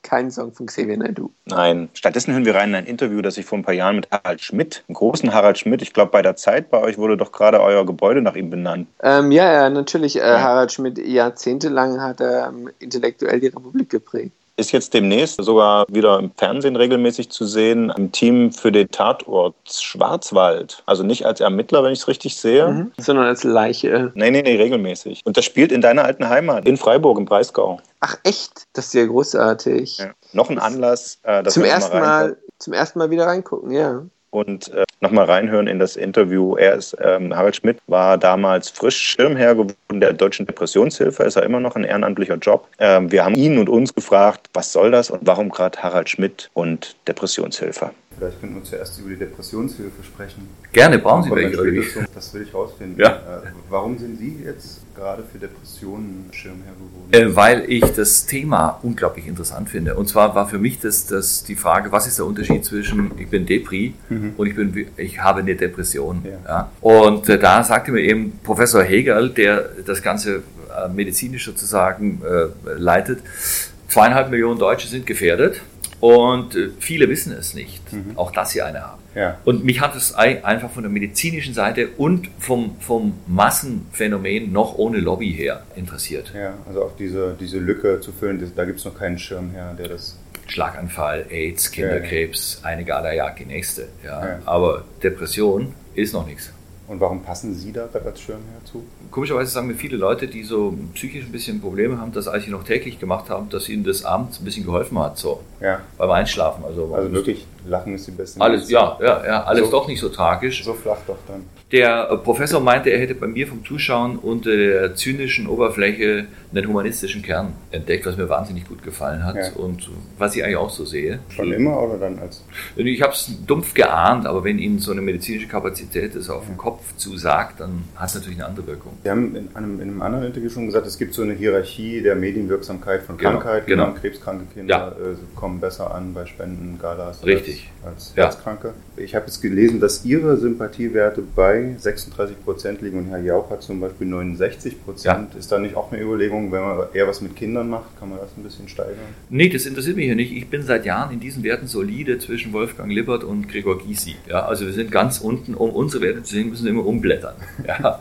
Speaker 3: kein Song von Xavier Naidoo.
Speaker 10: Nein. Stattdessen hören wir rein in ein Interview, das ich vor ein paar Jahren mit Harald Schmidt, einem großen Harald Schmidt, ich glaube bei der Zeit bei euch wurde doch gerade euer Gebäude nach ihm benannt.
Speaker 3: Ähm, ja, ja, natürlich. Äh, Harald Schmidt jahrzehntelang hat er ähm, intellektuell die Republik geprägt
Speaker 10: ist jetzt demnächst sogar wieder im Fernsehen regelmäßig zu sehen, im Team für den Tatort Schwarzwald. Also nicht als Ermittler, wenn ich es richtig sehe. Mhm.
Speaker 3: Sondern als Leiche.
Speaker 10: Nee, nee, nee, regelmäßig. Und das spielt in deiner alten Heimat, in Freiburg im Breisgau.
Speaker 3: Ach echt? Das ist ja großartig. Ja.
Speaker 10: Noch ein Anlass,
Speaker 3: äh, dass zum ersten Mal, zum ersten Mal wieder reingucken, ja
Speaker 10: und äh, nochmal reinhören in das Interview. Er ist, ähm, Harald Schmidt war damals frisch Schirmherr geworden der Deutschen Depressionshilfe, ist er immer noch ein ehrenamtlicher Job. Ähm, wir haben ihn und uns gefragt, was soll das und warum gerade Harald Schmidt und Depressionshilfe.
Speaker 13: Vielleicht könnten wir zuerst über die Depressionshilfe sprechen.
Speaker 6: Gerne, brauchen Sie welche.
Speaker 13: Das will ich rausfinden.
Speaker 6: Ja.
Speaker 13: Äh, warum sind Sie jetzt gerade für Depressionen Schirmherr geworden?
Speaker 6: Äh, weil ich das Thema unglaublich interessant finde. Und zwar war für mich das, das die Frage, was ist der Unterschied zwischen ich bin Depri mhm. und ich, bin, ich habe eine Depression. Ja. ja. Und äh, da sagte mir eben Professor Hegel, der das Ganze medizinisch sozusagen äh, leitet, zweieinhalb Millionen Deutsche sind gefährdet. Und äh, viele wissen es nicht, mhm. auch dass sie eine haben. Ja. Und mich hat es einfach von der medizinischen Seite und vom, vom Massenphänomen noch ohne Lobby her interessiert.
Speaker 13: Ja, also auch diese, diese Lücke zu füllen, da gibt es noch keinen Schirm her, der das
Speaker 6: Schlaganfall, AIDS, Kinderkrebs, eine Galajak, die nächste. Ja. Aber Depression ist noch nichts.
Speaker 13: Und warum passen Sie da als Schirmherr zu?
Speaker 6: Komischerweise sagen mir viele Leute, die so psychisch ein bisschen Probleme haben, dass als sie noch täglich gemacht haben, dass ihnen das abends ein bisschen geholfen hat, so
Speaker 13: ja.
Speaker 6: beim Einschlafen. Also,
Speaker 13: also wirklich, Lachen ist die beste
Speaker 6: Alles, ja, ja, ja, alles so, doch nicht so tragisch.
Speaker 13: So flach doch dann.
Speaker 6: Der äh, Professor meinte, er hätte bei mir vom Zuschauen unter der zynischen Oberfläche einen humanistischen Kern entdeckt, was mir wahnsinnig gut gefallen hat ja. und was ich eigentlich auch so sehe.
Speaker 13: Schon immer oder dann als?
Speaker 6: Ich habe es dumpf geahnt, aber wenn Ihnen so eine medizinische Kapazität das auf den Kopf zusagt, dann hat es natürlich eine andere Wirkung.
Speaker 13: Sie haben in einem, in einem, anderen Interview schon gesagt, es gibt so eine Hierarchie der Medienwirksamkeit von
Speaker 6: Genau,
Speaker 13: Krankheiten.
Speaker 6: genau.
Speaker 13: Krebskranke Kinder äh, kommen besser an bei Spenden, Galas
Speaker 6: Richtig.
Speaker 13: Als, als
Speaker 6: Ja.
Speaker 13: Herzkranke. Ich habe jetzt gelesen, dass Ihre Sympathiewerte bei 36 Prozent liegen und Herr Jauch hat zum Beispiel 69 Prozent. Ist da nicht auch eine Überlegung, wenn man eher was mit Kindern macht, kann man das ein bisschen steigern?
Speaker 6: Nee, das interessiert mich ja nicht. Ich bin seit Jahren in diesen Werten solide zwischen Wolfgang Lippert und Gregor Gysi. Ja, also wir sind ganz unten. Um unsere Werte zu sehen, müssen wir immer umblättern. <laughs> Ja.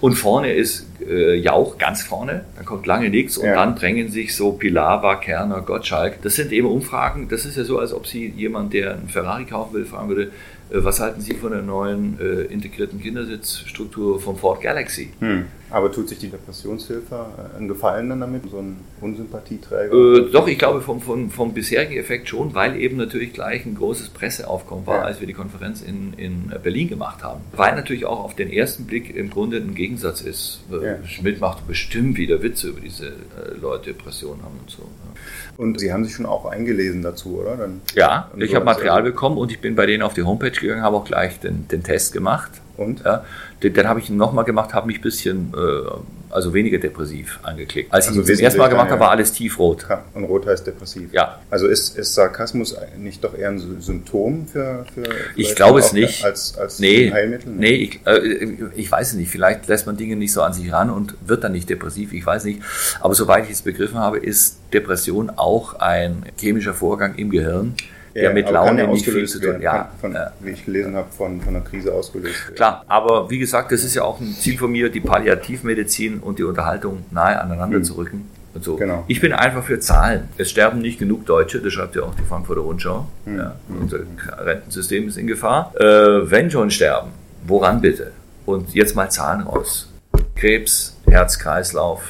Speaker 6: Und vorne ist äh, Jauch ganz vorne, dann kommt lange nichts und
Speaker 13: Ja.
Speaker 6: dann drängen sich so Pilawa, Kerner, Gottschalk. Das sind eben Umfragen. Das ist ja so, als ob Sie jemand, der einen Ferrari kaufen will, fragen würde, äh, was halten Sie von der neuen äh, integrierten Kindersitzstruktur vom Ford Galaxy?
Speaker 13: Hm. Aber tut sich die Depressionshilfe äh, einen Gefallen dann damit, so ein Unsympathieträger?
Speaker 6: Äh, doch, ich glaube vom, vom, vom bisherigen Effekt schon, weil eben natürlich gleich ein großes Presseaufkommen war,
Speaker 13: Ja.
Speaker 6: als wir die Konferenz in, in Berlin gemacht haben. Weil natürlich auch auf den ersten Blick im Grunde ein Gegensatz ist. Äh,
Speaker 13: Ja.
Speaker 6: Schmidt macht bestimmt wieder Witze über diese äh, Leute, Depressionen haben und so. Ja.
Speaker 13: Und Sie haben sich schon auch eingelesen dazu, oder? Dann,
Speaker 6: Ja,
Speaker 13: Und
Speaker 6: ich habe Material bekommen und ich bin bei denen auf die Homepage gegangen, habe auch gleich den, den Test gemacht.
Speaker 13: Und?
Speaker 6: Ja, den, den habe ich nochmal gemacht, habe mich ein bisschen, äh, also weniger depressiv angeklickt. Als
Speaker 13: Also
Speaker 6: ich ihn das erste Mal gemacht habe, war alles tiefrot.
Speaker 13: Ja, Und rot heißt depressiv.
Speaker 6: Ja.
Speaker 13: Also ist, ist Sarkasmus nicht doch eher ein Sy- Symptom für. für
Speaker 6: Ich glaube es nicht.
Speaker 13: Als, als
Speaker 6: nee,
Speaker 13: Heilmittel?
Speaker 6: Nee, ich, äh, ich weiß es nicht. Vielleicht lässt man Dinge nicht so an sich ran und wird dann nicht depressiv. Ich weiß nicht. Aber soweit ich es begriffen habe, ist Depression auch ein chemischer Vorgang im Gehirn,
Speaker 13: Ja,
Speaker 6: mit Laune nicht viel zu tun
Speaker 13: werden,
Speaker 6: Ja,
Speaker 13: von, wie ich gelesen habe, von, von einer Krise ausgelöst.
Speaker 6: Klar, aber wie gesagt, das ist ja auch ein Ziel von mir, die Palliativmedizin und die Unterhaltung nahe aneinander
Speaker 13: Hm.
Speaker 6: zu rücken. Und so.
Speaker 13: Genau.
Speaker 6: Ich bin einfach für Zahlen. Es sterben nicht genug Deutsche, das schreibt ja auch die Frankfurter Rundschau.
Speaker 13: Hm.
Speaker 6: Ja, unser Rentensystem ist in Gefahr. Äh, wenn schon sterben, woran bitte? Und jetzt mal Zahlen raus. Krebs, Herz-Kreislauf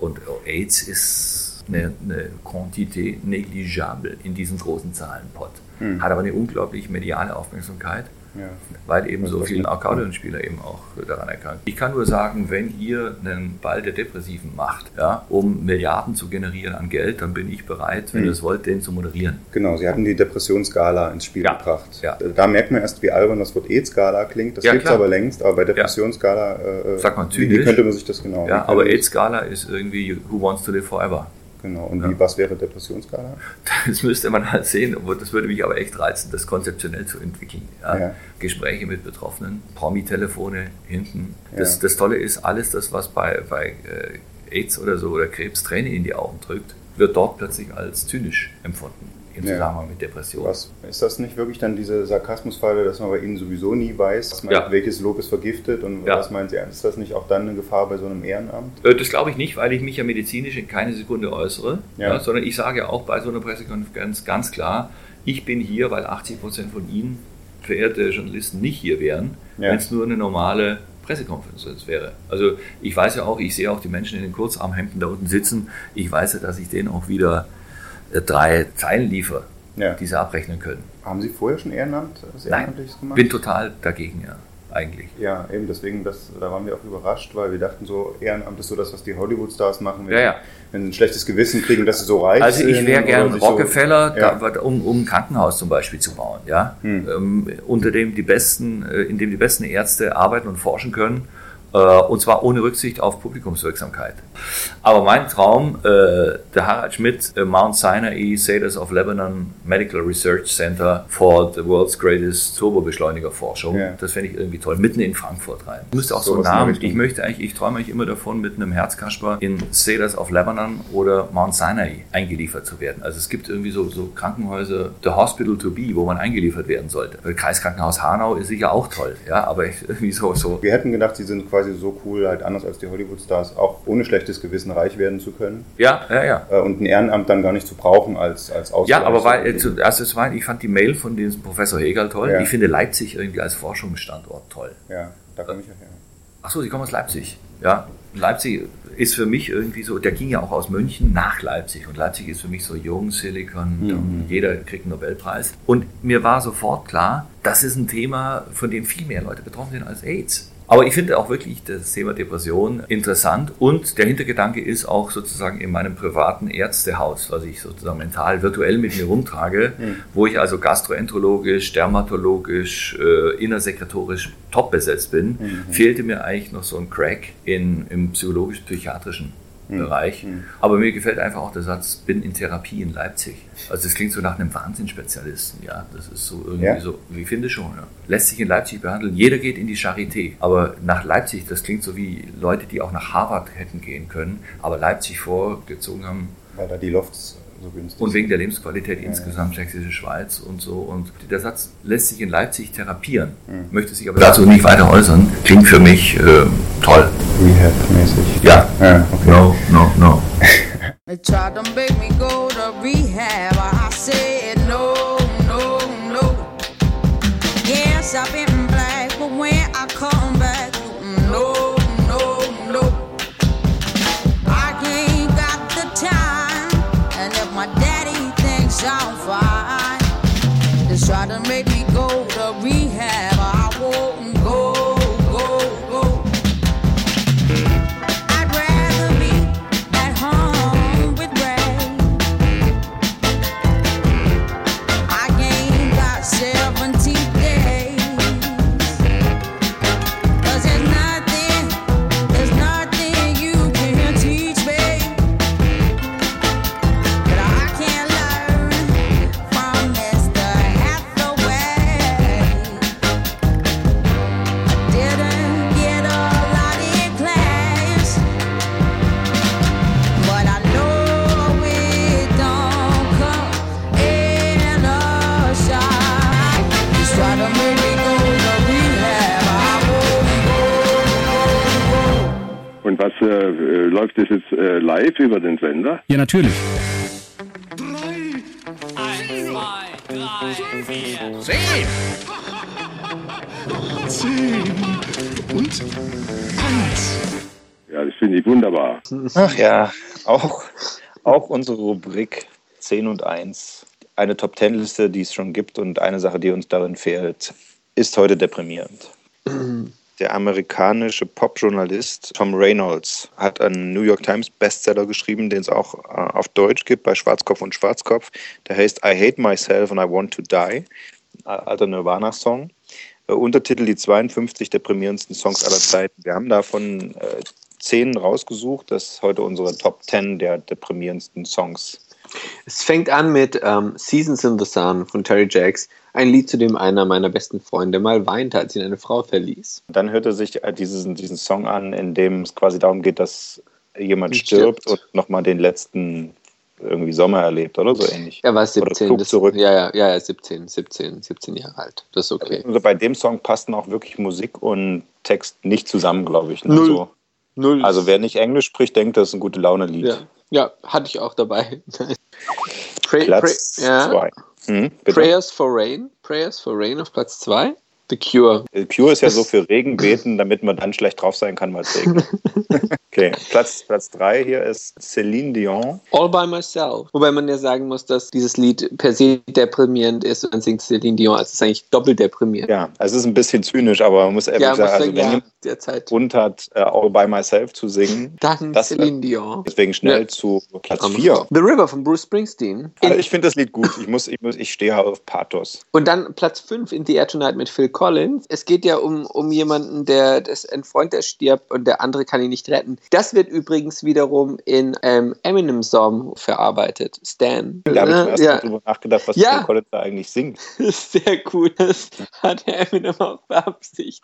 Speaker 6: und AIDS ist eine, eine Quantité negligible in diesem großen Zahlenpott.
Speaker 13: Hm.
Speaker 6: Hat aber eine unglaublich mediale Aufmerksamkeit
Speaker 13: Ja.
Speaker 6: weil eben so
Speaker 13: Was
Speaker 6: viele Akkordeonspieler eben auch daran erkranken. Ich kann nur sagen, wenn ihr einen Ball der Depressiven macht, ja, um Milliarden zu generieren an Geld, dann bin ich bereit, wenn
Speaker 13: Hm.
Speaker 6: ihr es wollt, den zu moderieren.
Speaker 13: Genau, Sie hatten die Depressionsskala ins Spiel gebracht.
Speaker 6: ja.
Speaker 13: Da merkt man erst, wie albern das Wort AIDS-Skala klingt. Das
Speaker 6: Ja,
Speaker 13: gibt es aber längst, aber bei Depressionsskala, äh,
Speaker 6: Sagt man
Speaker 13: wie, wie
Speaker 6: zynisch.
Speaker 13: könnte man sich das genau
Speaker 6: Ja, aber AIDS-Skala ist irgendwie Who Wants to Live Forever.
Speaker 13: Genau, und wie, was wäre Depressionsskala?
Speaker 6: Das müsste man halt sehen, das würde mich aber echt reizen, das konzeptionell zu entwickeln. Ja.
Speaker 13: Ja.
Speaker 6: Gespräche mit Betroffenen, Promi-Telefone hinten. Das,
Speaker 13: Ja.
Speaker 6: das Tolle ist, alles das, was bei, bei äh, AIDS oder so oder Krebs Tränen in die Augen drückt, wird dort plötzlich als zynisch empfunden im
Speaker 13: Ja.
Speaker 6: Zusammenhang mit Depressionen.
Speaker 13: Was, ist das nicht wirklich dann diese Sarkasmusfalle, dass man bei Ihnen sowieso nie weiß, man,
Speaker 6: Ja.
Speaker 13: welches Lob ist vergiftet und
Speaker 6: Ja.
Speaker 13: was meinen Sie? Ist das nicht auch dann eine Gefahr bei so einem Ehrenamt?
Speaker 6: Äh, Das glaube ich nicht, weil ich mich ja medizinisch in keine Sekunde äußere, sondern ich sage ja auch bei so einer Pressekonferenz ganz klar, ich bin hier, weil 80 Prozent von Ihnen, verehrte Journalisten, nicht hier wären, wenn es nur eine normale Pressekonferenz wäre. Also ich weiß ja auch, ich sehe auch die Menschen in den Kurzarmhemden da unten sitzen, ich weiß ja, dass ich denen auch wieder drei Zeilen liefere,
Speaker 13: Ja.
Speaker 6: die sie abrechnen können.
Speaker 13: Haben Sie vorher schon Ehrenamt, was
Speaker 6: Nein,
Speaker 13: Ehrenamtliches gemacht?
Speaker 6: bin total dagegen, ja, eigentlich.
Speaker 13: Ja, eben deswegen, das, da waren wir auch überrascht, weil wir dachten so, Ehrenamt ist so das, was die Hollywood-Stars machen, wenn,
Speaker 6: Ja, ja.
Speaker 13: wenn sie ein schlechtes Gewissen kriegen, dass sie so reich
Speaker 6: Also
Speaker 13: sind.
Speaker 6: ich wäre gern
Speaker 13: so-
Speaker 6: Rockefeller,
Speaker 13: ja.
Speaker 6: da, um, um ein Krankenhaus zum Beispiel zu bauen, ja, ähm, unter dem die besten, äh, in dem die besten Ärzte arbeiten und forschen können, äh, und zwar ohne Rücksicht auf Publikumswirksamkeit. Aber mein Traum, äh, der Harald Schmidt, äh, Mount Sinai Sailors of Lebanon Medical Research Center for the World's Greatest Turbobeschleunigerforschung,
Speaker 13: Ja.
Speaker 6: das fände ich irgendwie toll, mitten in Frankfurt rein. Müsste auch so
Speaker 13: Sowas
Speaker 6: einen Namen, ich möchte eigentlich, ich träume eigentlich immer davon, mit einem Herzkasper in Cedars of Lebanon oder Mount Sinai eingeliefert zu werden. Also es gibt irgendwie so, so Krankenhäuser, the hospital to be, wo man eingeliefert werden sollte. Das Kreiskrankenhaus Hanau ist sicher auch toll, ja, aber ich, <laughs> irgendwie so, so.
Speaker 13: Wir hätten gedacht, Sie sind quasi quasi so cool, halt anders als die Hollywood-Stars, auch ohne schlechtes Gewissen reich werden zu können.
Speaker 6: Ja, ja, ja.
Speaker 13: Äh, und ein Ehrenamt dann gar nicht zu brauchen als, als Ausgleich.
Speaker 6: Ja, aber weil, äh, zuerst also war, ich fand die Mail von diesem Professor Hegel toll.
Speaker 13: Ja.
Speaker 6: Ich finde Leipzig irgendwie als Forschungsstandort toll.
Speaker 13: Ja, da komme ich ja her.
Speaker 6: Ach so, Sie kommen aus Leipzig. Ja, Leipzig ist für mich irgendwie so, der ging ja auch aus München nach Leipzig und Leipzig ist für mich so jung, Silicon,
Speaker 13: Mhm.
Speaker 6: jeder kriegt einen Nobelpreis. Und mir war sofort klar, das ist ein Thema, von dem viel mehr Leute betroffen sind als AIDS. Aber ich finde auch wirklich das Thema Depression interessant und der Hintergedanke ist auch sozusagen in meinem privaten Ärztehaus, was ich sozusagen mental virtuell mit mir rumtrage,
Speaker 13: Mhm.
Speaker 6: wo ich also gastroenterologisch, dermatologisch, äh, innersekretorisch top besetzt bin,
Speaker 13: Mhm.
Speaker 6: fehlte mir eigentlich noch so ein Crack in, im psychologisch-psychiatrischen. Bereich.
Speaker 13: Mhm.
Speaker 6: Aber mir gefällt einfach auch der Satz, bin in Therapie in Leipzig. Also das klingt so nach einem Wahnsinnsspezialisten, ja. Das ist so irgendwie
Speaker 13: Ja.
Speaker 6: so, ich finde schon, ja. Lässt sich in Leipzig behandeln. Jeder geht in die Charité. Aber nach Leipzig, das klingt so wie Leute, die auch nach Harvard hätten gehen können, aber Leipzig vorgezogen haben.
Speaker 13: Weil da die Lofts so günstig
Speaker 6: Und wegen der Lebensqualität
Speaker 13: Ja,
Speaker 6: insgesamt, sächsische Schweiz und so. Und der Satz lässt sich in Leipzig therapieren,
Speaker 13: Mhm.
Speaker 6: möchte sich aber dazu nicht weiter äußern. Klingt für mich äh, toll.
Speaker 13: Rehab-mäßig.
Speaker 6: Ja.
Speaker 13: Ja, okay.
Speaker 6: No, no, no. <laughs>
Speaker 21: They tried to make me go to rehab. I said no, no, no. Yes, I've been
Speaker 22: down. Über den Sender?
Speaker 23: Ja, natürlich.
Speaker 19: Zehn. Zehn. Und eins.
Speaker 22: Ja, das finde ich wunderbar.
Speaker 10: Ach ja, auch, auch unsere Rubrik 10 und 1. Eine Top-10-Liste, die es schon gibt und eine Sache, die uns darin fehlt, ist heute deprimierend. Der amerikanische Popjournalist Tom Reynolds hat einen New York Times Bestseller geschrieben, den es auch äh, auf Deutsch gibt bei Schwarzkopf und Schwarzkopf. Der heißt I Hate Myself and I Want to Die. Alter Nirvana-Song. Äh, Untertitel die 52 deprimierendsten Songs aller Zeiten. Wir haben davon äh, zehn rausgesucht. Das ist heute unsere Top 10 der deprimierendsten Songs.
Speaker 3: Es fängt an mit ähm, Seasons in the Sun von Terry Jacks, ein Lied, zu dem einer meiner besten Freunde mal weinte, als ihn eine Frau verließ.
Speaker 10: Dann hört er sich äh, diesen, diesen Song an, in dem es quasi darum geht, dass jemand
Speaker 3: Stirbt.
Speaker 10: stirbt, und nochmal den letzten irgendwie Sommer erlebt, oder so ähnlich.
Speaker 3: Er war
Speaker 10: Oder
Speaker 3: 17,
Speaker 10: Flug
Speaker 3: das,
Speaker 10: zurück.
Speaker 3: ja, ja, ja, ja, 17, 17, 17 Jahre alt. Das ist okay.
Speaker 10: Also bei dem Song passten auch wirklich Musik und Text nicht zusammen, glaube ich. Ne?
Speaker 3: Null.
Speaker 10: So.
Speaker 3: Null.
Speaker 10: Also wer nicht Englisch spricht, denkt, das ist ein gute Laune-Lied.
Speaker 3: Ja. ja, hatte ich auch dabei. <laughs> Pray,
Speaker 10: Platz
Speaker 3: pray, ja.
Speaker 10: zwei. Hm?
Speaker 3: Prayers for Rain. Prayers for Rain auf Platz 2. The Cure.
Speaker 10: The Cure ist ja so für Regen beten, damit man dann schlecht drauf sein kann, weil es regnet. <laughs> okay, Platz, Platz drei hier ist Celine Dion.
Speaker 3: All by myself. Wobei man ja sagen muss, dass dieses Lied per se deprimierend ist und dann singt Celine Dion. Also es ist eigentlich doppelt deprimierend.
Speaker 10: Ja, also es ist ein bisschen zynisch, aber man muss ehrlich
Speaker 3: Ja,
Speaker 10: sagen, also wenn
Speaker 3: ja, derzeit.
Speaker 10: Grund hat, äh, All by Myself zu singen,
Speaker 3: Dann
Speaker 10: das
Speaker 3: Celine Dion.
Speaker 10: deswegen schnell
Speaker 3: Ja.
Speaker 10: zu Platz
Speaker 3: Arme
Speaker 10: vier.
Speaker 3: Frau. The River von Bruce Springsteen.
Speaker 10: Also ich finde das Lied gut. Ich muss, ich muss, ich stehe auf Pathos.
Speaker 3: Und dann Platz 5 in The Air Tonight mit Phil Collins. Es geht ja um, um jemanden, der, das ein Freund, der stirbt und der andere kann ihn nicht retten. Das wird übrigens wiederum in ähm, Eminem Song verarbeitet. Stan.
Speaker 10: Da habe ich
Speaker 3: Äh,
Speaker 10: erst
Speaker 3: ja.
Speaker 10: mal drüber nachgedacht, was
Speaker 3: Ja.
Speaker 10: Phil Collins da eigentlich singt. <laughs>
Speaker 3: Sehr cool. Das hat Eminem auch beabsichtigt.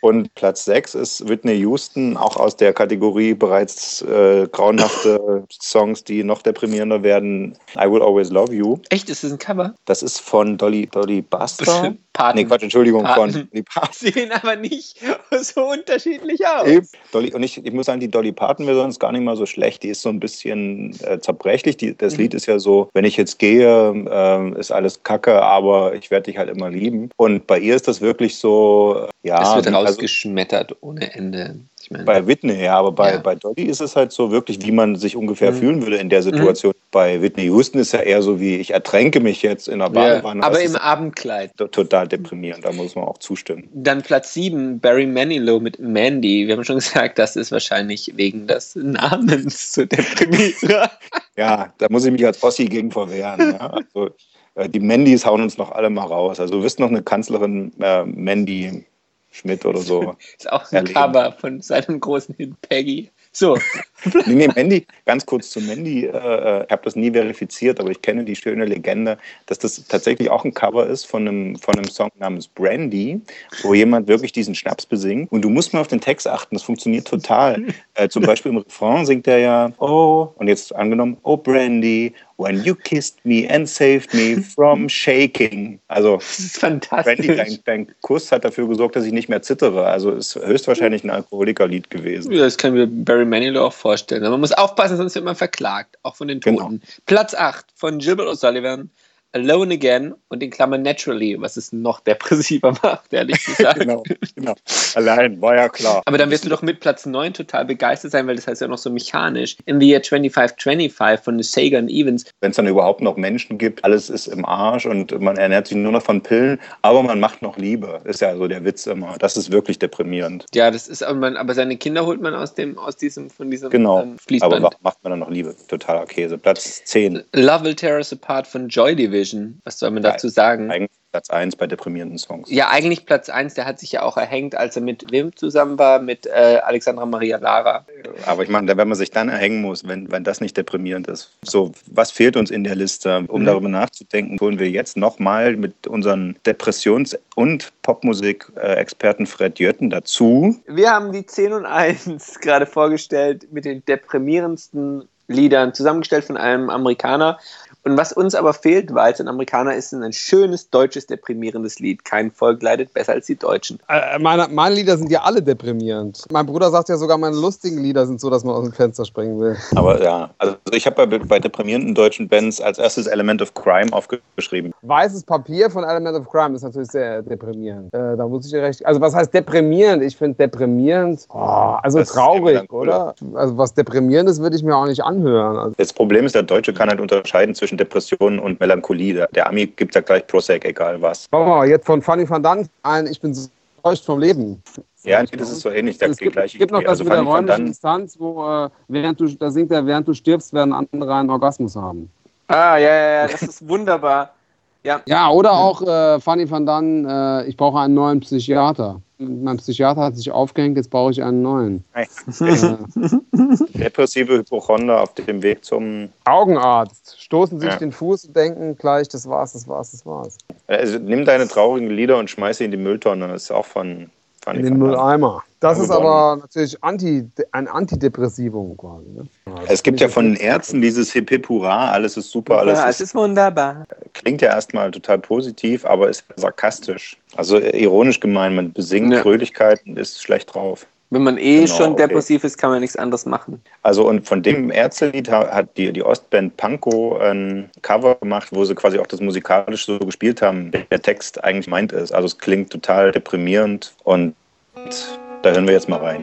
Speaker 10: Und Platz 6 ist Whitney Houston, auch aus der Kategorie bereits äh, grauenhafte <laughs> Songs, die noch deprimierender werden. I Will Always Love You.
Speaker 3: Echt, ist das ein Cover?
Speaker 10: Das ist von Dolly, Dolly Buster. Paten. Nee, Quatsch, Entschuldigung, Paten. von <laughs>
Speaker 3: Dolly Parton. Sehen aber nicht <laughs> so unterschiedlich aus.
Speaker 10: Eben. Dolly, und ich, ich muss sagen, die Dolly Parton-Version ist gar nicht mal so schlecht. Die ist so ein bisschen äh, zerbrechlich. Die, das mhm. Lied ist ja so, wenn ich jetzt gehe, äh, ist alles kacke, aber ich werde dich halt immer lieben. Und bei ihr ist das wirklich so, äh, ja.
Speaker 3: Es wird also rausgeschmettert also, ohne Ende.
Speaker 10: Ich meine, bei Whitney, ja, aber bei, ja. bei Dolly ist es halt so wirklich, wie man sich ungefähr mhm. fühlen würde in der Situation. Mhm. Bei Whitney Houston ist ja eher so wie, ich ertränke mich jetzt in der Badewanne.
Speaker 3: Ja, aber im Abendkleid.
Speaker 10: Total deprimierend, da muss man auch zustimmen.
Speaker 3: Dann Platz 7, Barry Manilow mit Mandy. Wir haben schon <laughs> gesagt, das ist wahrscheinlich wegen des Namens zu deprimieren. <laughs>
Speaker 10: ja, da muss ich mich als Ossi gegen verwehren. Ja. Also, äh, die Mandys hauen uns noch alle mal raus. Also du wirst noch eine Kanzlerin äh, Mandy Schmidt oder so. <laughs>
Speaker 3: ist auch ein. Cover von seinem großen Hit Peggy. So.
Speaker 10: Nee, nee, Mandy, ganz kurz zu Mandy. Äh, äh ich habe das nie verifiziert, aber ich kenne die schöne Legende, dass das tatsächlich auch ein Cover ist von einem, von einem Song namens Brandy, wo jemand wirklich diesen Schnaps besingt. Und du musst mal auf den Text achten, das funktioniert total. äh, zum Beispiel im Refrain singt er ja, oh, und jetzt angenommen, oh Brandy, When you kissed me and saved me from shaking. Also,
Speaker 3: das ist fantastisch. Brandy,
Speaker 10: dein, dein, Kuss hat dafür gesorgt, dass ich nicht mehr zittere. Also, ist höchstwahrscheinlich ein Alkoholikerlied gewesen.
Speaker 3: Ja, das kann mir Barry Manilow auch vorstellen. Aber man muss aufpassen, sonst wird man verklagt, auch von den Toten. Genau. Platz 8 von Gilbert O'Sullivan. Alone Again und in Klammern Naturally, was es noch depressiver <laughs> macht, ehrlich gesagt. genau,
Speaker 10: genau. Allein, war ja klar.
Speaker 3: Aber dann wirst du doch mit Platz 9 total begeistert sein, weil das heißt ja noch so mechanisch. In the Year 2525 von Sega und Evans.
Speaker 10: Wenn es dann überhaupt noch Menschen gibt, alles ist im Arsch und man ernährt sich nur noch von Pillen, aber man macht noch Liebe. Ist ja so der Witz immer. Das ist wirklich deprimierend.
Speaker 3: Ja, das ist, aber, man, aber seine Kinder holt man aus dem, aus diesem, von diesem
Speaker 10: genau. ähm, Fließband. Aber macht man dann noch Liebe. Totaler Käse. Platz 10.
Speaker 3: Love Will Tear Us Apart von Joy Division. Vision. Was soll man dazu sagen?
Speaker 10: Eigentlich Platz 1 bei deprimierenden Songs.
Speaker 3: Ja, eigentlich Platz 1, der hat sich ja auch erhängt, als er mit Wim zusammen war, mit äh, Alexandra Maria Lara.
Speaker 10: Aber ich meine, wenn man sich dann erhängen muss, wenn, wenn das nicht deprimierend ist. So, was fehlt uns in der Liste? Um mhm. darüber nachzudenken, holen wir jetzt nochmal mit unseren Depressions- und Popmusik-Experten Fred Jötten dazu.
Speaker 3: Wir haben die 10 und 1 <laughs> gerade vorgestellt mit den deprimierendsten Liedern, zusammengestellt von einem Amerikaner. Und was uns aber fehlt, weil es ein Amerikaner ist, ist ein schönes deutsches deprimierendes Lied. Kein Volk leidet besser als die Deutschen.
Speaker 14: Äh, meine, meine, Lieder sind ja alle deprimierend. Mein Bruder sagt ja sogar, meine lustigen Lieder sind so, dass man aus dem Fenster springen will.
Speaker 10: Aber ja, also ich habe bei, bei, deprimierenden deutschen Bands als erstes Element of Crime aufgeschrieben.
Speaker 14: Weißes Papier von Element of Crime ist natürlich sehr deprimierend. Äh, da muss ich dir recht. Also was heißt deprimierend? Ich finde deprimierend, oh, also das traurig, oder? Also was deprimierendes würde ich mir auch nicht anhören. Also
Speaker 10: das Problem ist, der Deutsche kann halt unterscheiden zwischen zwischen Depressionen und Melancholie. Der, der Ami gibt ja gleich Prozac, egal was.
Speaker 14: Oh, jetzt von Fanny van Dant ein, ich bin so enttäuscht vom Leben.
Speaker 10: Ja, das ist so ähnlich.
Speaker 14: es gibt, gleiche gibt noch das also mit der räumlichen Distanz, wo äh, während du, da singt er, während du stirbst, werden andere einen Orgasmus haben.
Speaker 3: Ah, ja, ja, ja, das ist wunderbar. Ja.
Speaker 14: ja, oder auch äh, Fanny van Dann, äh, ich brauche einen neuen Psychiater. Mein Psychiater hat sich aufgehängt, jetzt brauche ich einen neuen. <laughs>
Speaker 10: Depressive Hypochonder auf dem Weg zum
Speaker 14: Augenarzt. Stoßen sich ja. den Fuß und denken gleich, das war's, das war's, das war's.
Speaker 10: Also nimm deine traurigen Lieder und schmeiß sie in die Mülltonne. Das ist auch von
Speaker 14: in den Mülleimer. Das ist aber natürlich anti, ein Antidepressivum quasi. Ne?
Speaker 10: Es gibt ja von den Ärzten dieses Hip Hip Hurra, alles ist super, alles
Speaker 3: ja, ist, ist wunderbar.
Speaker 10: Klingt ja erstmal total positiv, aber ist sarkastisch. Also ironisch gemeint, man besingt ja. Fröhlichkeit und ist schlecht drauf.
Speaker 3: Wenn man eh genau, schon depressiv okay. ist, kann man nichts anderes machen.
Speaker 10: Also und von dem Ärztelied hat die, die Ostband Panko ein Cover gemacht, wo sie quasi auch das musikalisch so gespielt haben, der Text eigentlich meint ist. Also es klingt total deprimierend und da hören wir jetzt mal rein.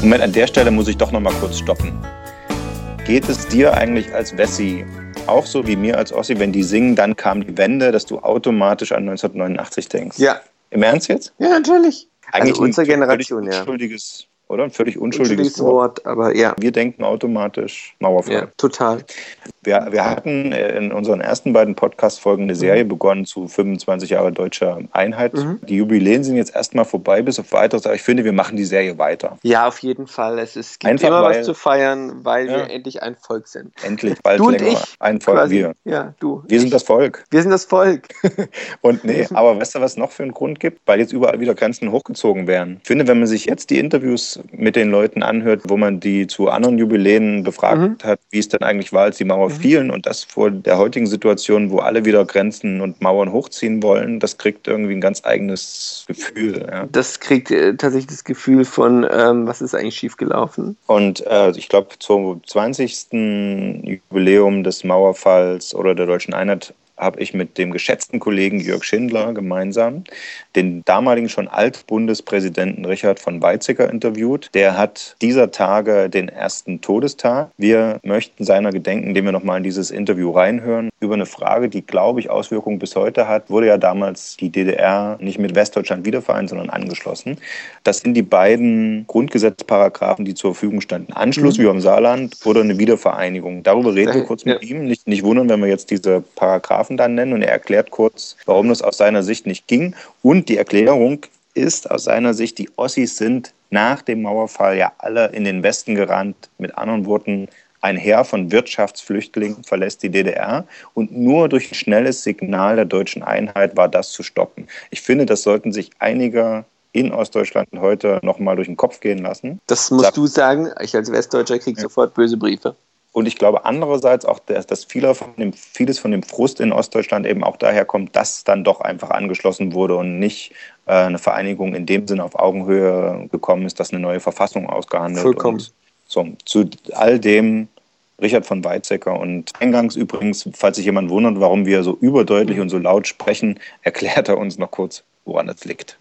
Speaker 10: Moment, an der Stelle muss ich doch noch mal kurz stoppen. Geht es dir eigentlich als Wessi auch so wie mir als Ossi, wenn die singen, dann kam die Wende, dass du automatisch an 1989 denkst?
Speaker 3: Ja.
Speaker 10: Im Ernst jetzt?
Speaker 3: Ja, natürlich. Eigentlich also unsere Generation, ja.
Speaker 10: Unschuldiges, oder? Ein völlig unschuldiges,
Speaker 3: Unschuldiges Wort, aber ja.
Speaker 10: Wir denken automatisch Mauerfall.
Speaker 3: Ja, total.
Speaker 10: Wir, wir hatten in unseren ersten beiden Podcast-Folgen eine Serie begonnen zu 25 Jahre deutscher Einheit.
Speaker 3: Mhm.
Speaker 10: Die Jubiläen sind jetzt erstmal vorbei, bis auf weiteres, aber ich finde, wir machen die Serie weiter.
Speaker 3: Ja, auf jeden Fall. Es, ist, es gibt
Speaker 10: Einfach
Speaker 3: immer
Speaker 10: weil-
Speaker 3: was zu feiern, weil
Speaker 10: Ja.
Speaker 3: wir endlich ein Volk sind.
Speaker 10: Endlich bald
Speaker 3: Du und
Speaker 10: länger
Speaker 3: ich
Speaker 10: ein Volk
Speaker 3: quasi.
Speaker 10: wir.
Speaker 3: Ja, du.
Speaker 10: Wir sind das Volk.
Speaker 3: Wir sind das Volk. <laughs>
Speaker 10: Und nee, <laughs> aber weißt du, was noch für einen Grund gibt? Weil jetzt überall wieder Grenzen hochgezogen werden. Ich finde, wenn man sich jetzt die Interviews mit den Leuten anhört, wo man die zu anderen Jubiläen befragt hat, wie es denn eigentlich war, als die Mauer fielen und das vor der heutigen Situation, wo alle wieder Grenzen und Mauern hochziehen wollen, das kriegt irgendwie ein ganz eigenes Gefühl. Ja.
Speaker 3: Das kriegt äh, tatsächlich das Gefühl von, ähm, was ist eigentlich schiefgelaufen?
Speaker 10: Und äh, ich glaube, zum 20. Jubiläum des Mauerfalls oder der deutschen Einheit habe ich mit dem geschätzten Kollegen Jörg Schindler gemeinsam den damaligen schon Altbundespräsidenten Richard von Weizsäcker interviewt. Der hat dieser Tage den ersten Todestag. Wir möchten seiner gedenken, indem wir nochmal in dieses Interview reinhören, über eine Frage, die, glaube ich, Auswirkungen bis heute hat. Wurde ja damals die DDR nicht mit Westdeutschland wiedervereint, sondern angeschlossen. Das sind die beiden Grundgesetzparagraphen, die zur Verfügung standen. Anschluss
Speaker 3: Mhm.
Speaker 10: wie am Saarland oder eine Wiedervereinigung. Darüber reden wir
Speaker 3: Ja,
Speaker 10: kurz mit ihm. Nicht, nicht wundern, wenn wir jetzt diese Paragraphen dann nennen. Und er erklärt kurz, warum das aus seiner Sicht nicht ging. Und die Erklärung ist aus seiner Sicht, die Ossis sind nach dem Mauerfall ja alle in den Westen gerannt. Mit anderen Worten, ein Heer von Wirtschaftsflüchtlingen verlässt die DDR und nur durch ein schnelles Signal der deutschen Einheit war das zu stoppen. Ich finde, das sollten sich einige in Ostdeutschland heute nochmal durch den Kopf gehen lassen.
Speaker 3: Das musst du sagen. Ich als Westdeutscher kriege sofort böse Briefe.
Speaker 10: Und ich glaube andererseits auch, dass, dass von dem, vieles von dem Frust in Ostdeutschland eben auch daher kommt, dass dann doch einfach angeschlossen wurde und nicht äh, eine Vereinigung in dem Sinne auf Augenhöhe gekommen ist, dass eine neue Verfassung ausgehandelt
Speaker 3: Vollkommen.
Speaker 10: Und so, zu all dem Richard von Weizsäcker und eingangs übrigens, falls sich jemand wundert, warum wir so überdeutlich und so laut sprechen, <laughs> erklärt er uns noch kurz, woran es liegt.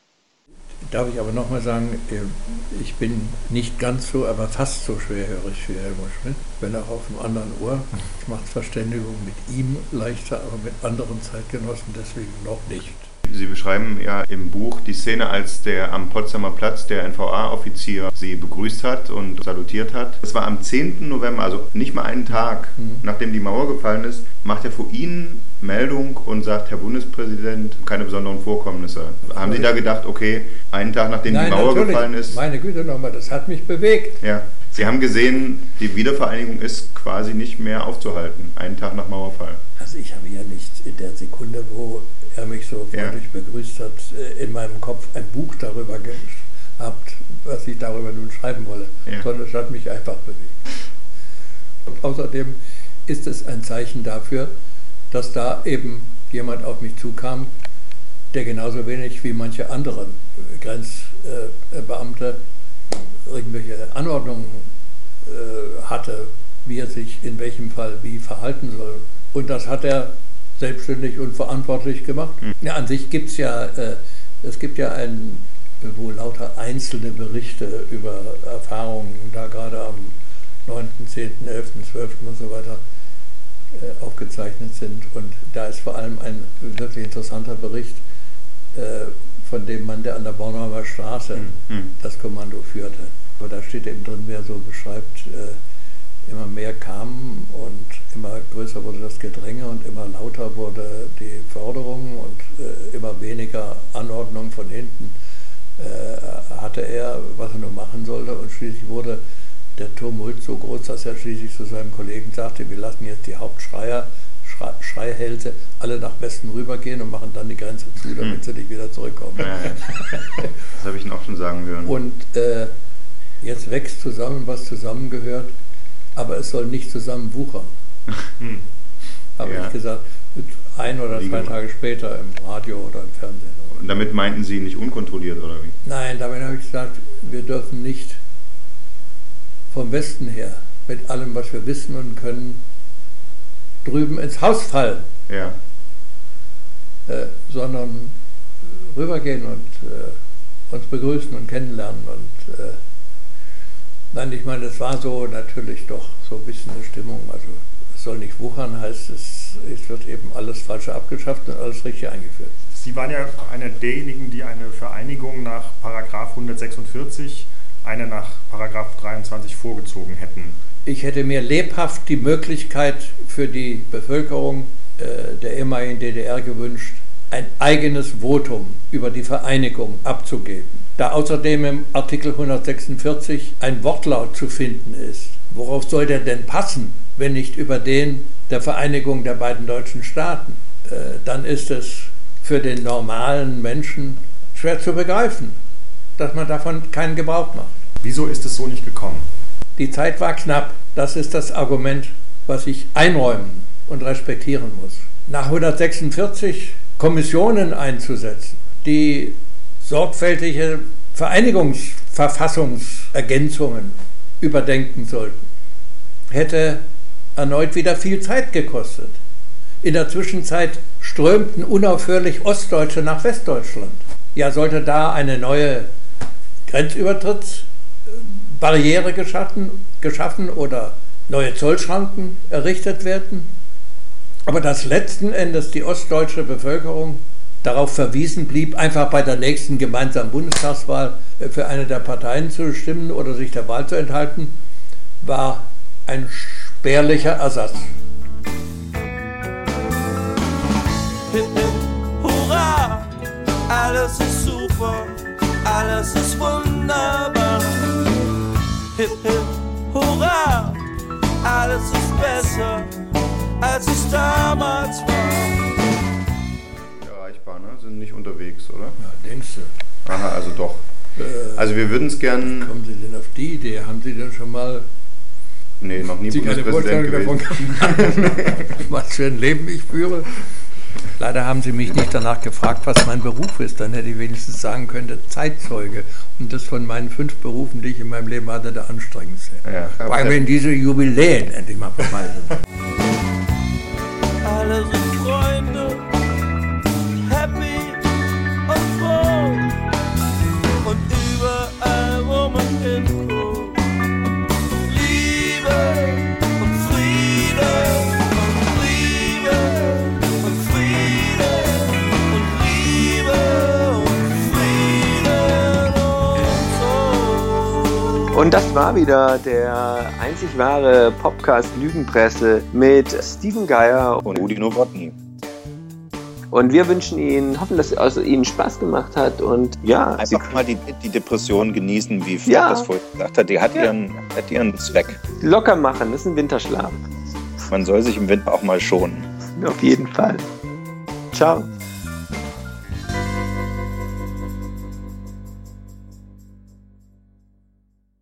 Speaker 8: Darf ich aber nochmal sagen, äh, ich bin nicht ganz so, aber fast so schwerhörig wie Helmut Schmidt. Bin auch auf einem anderen Ohr. Es macht Verständigung mit ihm leichter, aber mit anderen Zeitgenossen deswegen noch nicht.
Speaker 13: Sie beschreiben ja im Buch die Szene, als der am Potsdamer Platz der NVA-Offizier Sie begrüßt hat und salutiert hat. Das war am 10. November, also nicht mal einen Tag, nachdem die Mauer gefallen ist, macht er vor Ihnen Meldung und sagt, Herr Bundespräsident, keine besonderen Vorkommnisse. Haben Sie da gedacht, okay, einen Tag nachdem
Speaker 8: Nein,
Speaker 13: die Mauer
Speaker 8: natürlich.
Speaker 13: gefallen ist,
Speaker 8: Meine Güte nochmal, das hat mich bewegt.
Speaker 13: ja, Sie haben gesehen, die Wiedervereinigung ist quasi nicht mehr aufzuhalten, einen Tag nach Mauerfall.
Speaker 8: Also ich habe ja nicht in der Sekunde, wo er mich so freundlich begrüßt hat, äh, in meinem Kopf ein Buch darüber gehabt, was ich darüber nun schreiben wolle,
Speaker 13: Ja.
Speaker 8: sondern es hat mich einfach bewegt. Und außerdem ist es ein Zeichen dafür, dass da eben jemand auf mich zukam, der genauso wenig wie manche anderen äh, Grenzbeamte irgendwelche Anordnungen äh, hatte, wie er sich in welchem Fall wie verhalten soll. Und das hat er selbstständig und verantwortlich gemacht. Ja, an sich gibt es ja, äh, es gibt ja ein, wo lauter einzelne Berichte über Erfahrungen da gerade am 9., 10., 11., 12. und so weiter äh, aufgezeichnet sind. Und da ist vor allem ein wirklich interessanter Bericht äh, von dem Mann, der an der Bornholmer Straße das Kommando führte. Aber da steht eben drin, wer so beschreibt, äh, immer mehr kamen und immer größer wurde das Gedränge und immer lauter wurde die Forderung und äh, immer weniger Anordnung von hinten äh, hatte er, was er nur machen sollte. Und schließlich wurde der Tumult so groß, dass er schließlich zu seinem Kollegen sagte, wir lassen jetzt die Hauptschreier, Schrei Schreihälse alle nach Westen rübergehen und machen dann die Grenze zu, damit
Speaker 13: Hm.
Speaker 8: sie nicht wieder zurückkommen.
Speaker 13: Ja, ja. Das habe ich ihn auch schon sagen hören.
Speaker 8: Und äh, jetzt wächst zusammen, was zusammengehört, aber es soll nicht zusammen wuchern.
Speaker 13: Hm.
Speaker 8: Habe
Speaker 13: Ja.
Speaker 8: ich gesagt, ein oder
Speaker 13: Wie
Speaker 8: zwei
Speaker 13: gemacht?
Speaker 8: Tage später im Radio oder im Fernsehen.
Speaker 13: Und damit meinten Sie nicht unkontrolliert oder wie?
Speaker 8: Nein, damit habe ich gesagt, wir dürfen nicht vom Westen her mit allem, was wir wissen und können, drüben ins Haus fallen,
Speaker 13: Ja.
Speaker 8: äh, sondern rübergehen und äh, uns begrüßen und kennenlernen. Und äh, nein, ich meine, es war so natürlich doch so ein bisschen eine Stimmung. Also soll nicht wuchern, heißt es, es wird eben alles Falsche abgeschafft und alles Richtige eingeführt.
Speaker 23: Sie waren ja einer derjenigen, die eine Vereinigung nach Paragraph 146 eine nach Paragraph 23 vorgezogen hätten.
Speaker 8: Ich hätte mir lebhaft die Möglichkeit für die Bevölkerung äh, der ehemaligen DDR gewünscht, ein eigenes Votum über die Vereinigung abzugeben. Da außerdem im Artikel 146 ein Wortlaut zu finden ist, worauf soll der denn passen, wenn nicht über den der Vereinigung der beiden deutschen Staaten? Äh, dann ist es für den normalen Menschen schwer zu begreifen, dass man davon keinen Gebrauch macht.
Speaker 23: Wieso ist es so nicht gekommen?
Speaker 8: Die Zeit war knapp. Das ist das Argument, was ich einräumen und respektieren muss. Nach 146 Kommissionen einzusetzen, die sorgfältige Vereinigungsverfassungsergänzungen überdenken sollten, hätte erneut wieder viel Zeit gekostet. In der Zwischenzeit strömten unaufhörlich Ostdeutsche nach Westdeutschland. Ja, sollte da eine neue Grenzübertrittsbarriere geschaffen, geschaffen oder neue Zollschranken errichtet werden? Aber dass letzten Endes die ostdeutsche Bevölkerung darauf verwiesen blieb, einfach bei der nächsten gemeinsamen Bundestagswahl äh, für eine der Parteien zu stimmen oder sich der Wahl zu enthalten, war ein spärlicher Ersatz.
Speaker 24: Hip, hip, hurra, alles ist super, alles ist wunderbar. Hip, hip, hurra, alles ist besser, als es damals war.
Speaker 13: Erreichbar, ne? Sind nicht unterwegs, oder?
Speaker 8: Ja, denkst du.
Speaker 13: Aha, also doch.
Speaker 8: Äh,
Speaker 13: Also wir würden es gern.
Speaker 8: Wie kommen Sie denn auf die Idee? Haben Sie denn schon mal
Speaker 13: Nee, noch nie
Speaker 8: Sie keine
Speaker 13: Bundespräsident
Speaker 8: Vorstellung
Speaker 13: gewesen.
Speaker 8: davon <laughs> was für ein Leben ich führe? Leider haben Sie mich nicht danach gefragt, was mein Beruf ist. Dann hätte ich wenigstens sagen können, Zeitzeuge. Und das von meinen fünf Berufen, die ich in meinem Leben hatte, der anstrengendste.
Speaker 13: Ja,
Speaker 8: Vor allem, wenn diese Jubiläen endlich mal vorbei sind.
Speaker 24: Alle sind Freunde,
Speaker 3: und das war wieder der einzig wahre Podcast Lügenpresse mit Steven Geier
Speaker 10: und Rudi Nowotny.
Speaker 3: Und wir wünschen Ihnen, hoffen, dass es also Ihnen Spaß gemacht hat und ja, Sie
Speaker 10: Einfach mal die, die Depression genießen, wie Frank
Speaker 3: Ja.
Speaker 10: das vorhin gesagt hat. Die hat, ihren, hat ihren Zweck.
Speaker 3: locker machen. Das ist ein Winterschlaf.
Speaker 10: Man soll sich im Winter auch mal schonen.
Speaker 3: Auf jeden Fall. Ciao.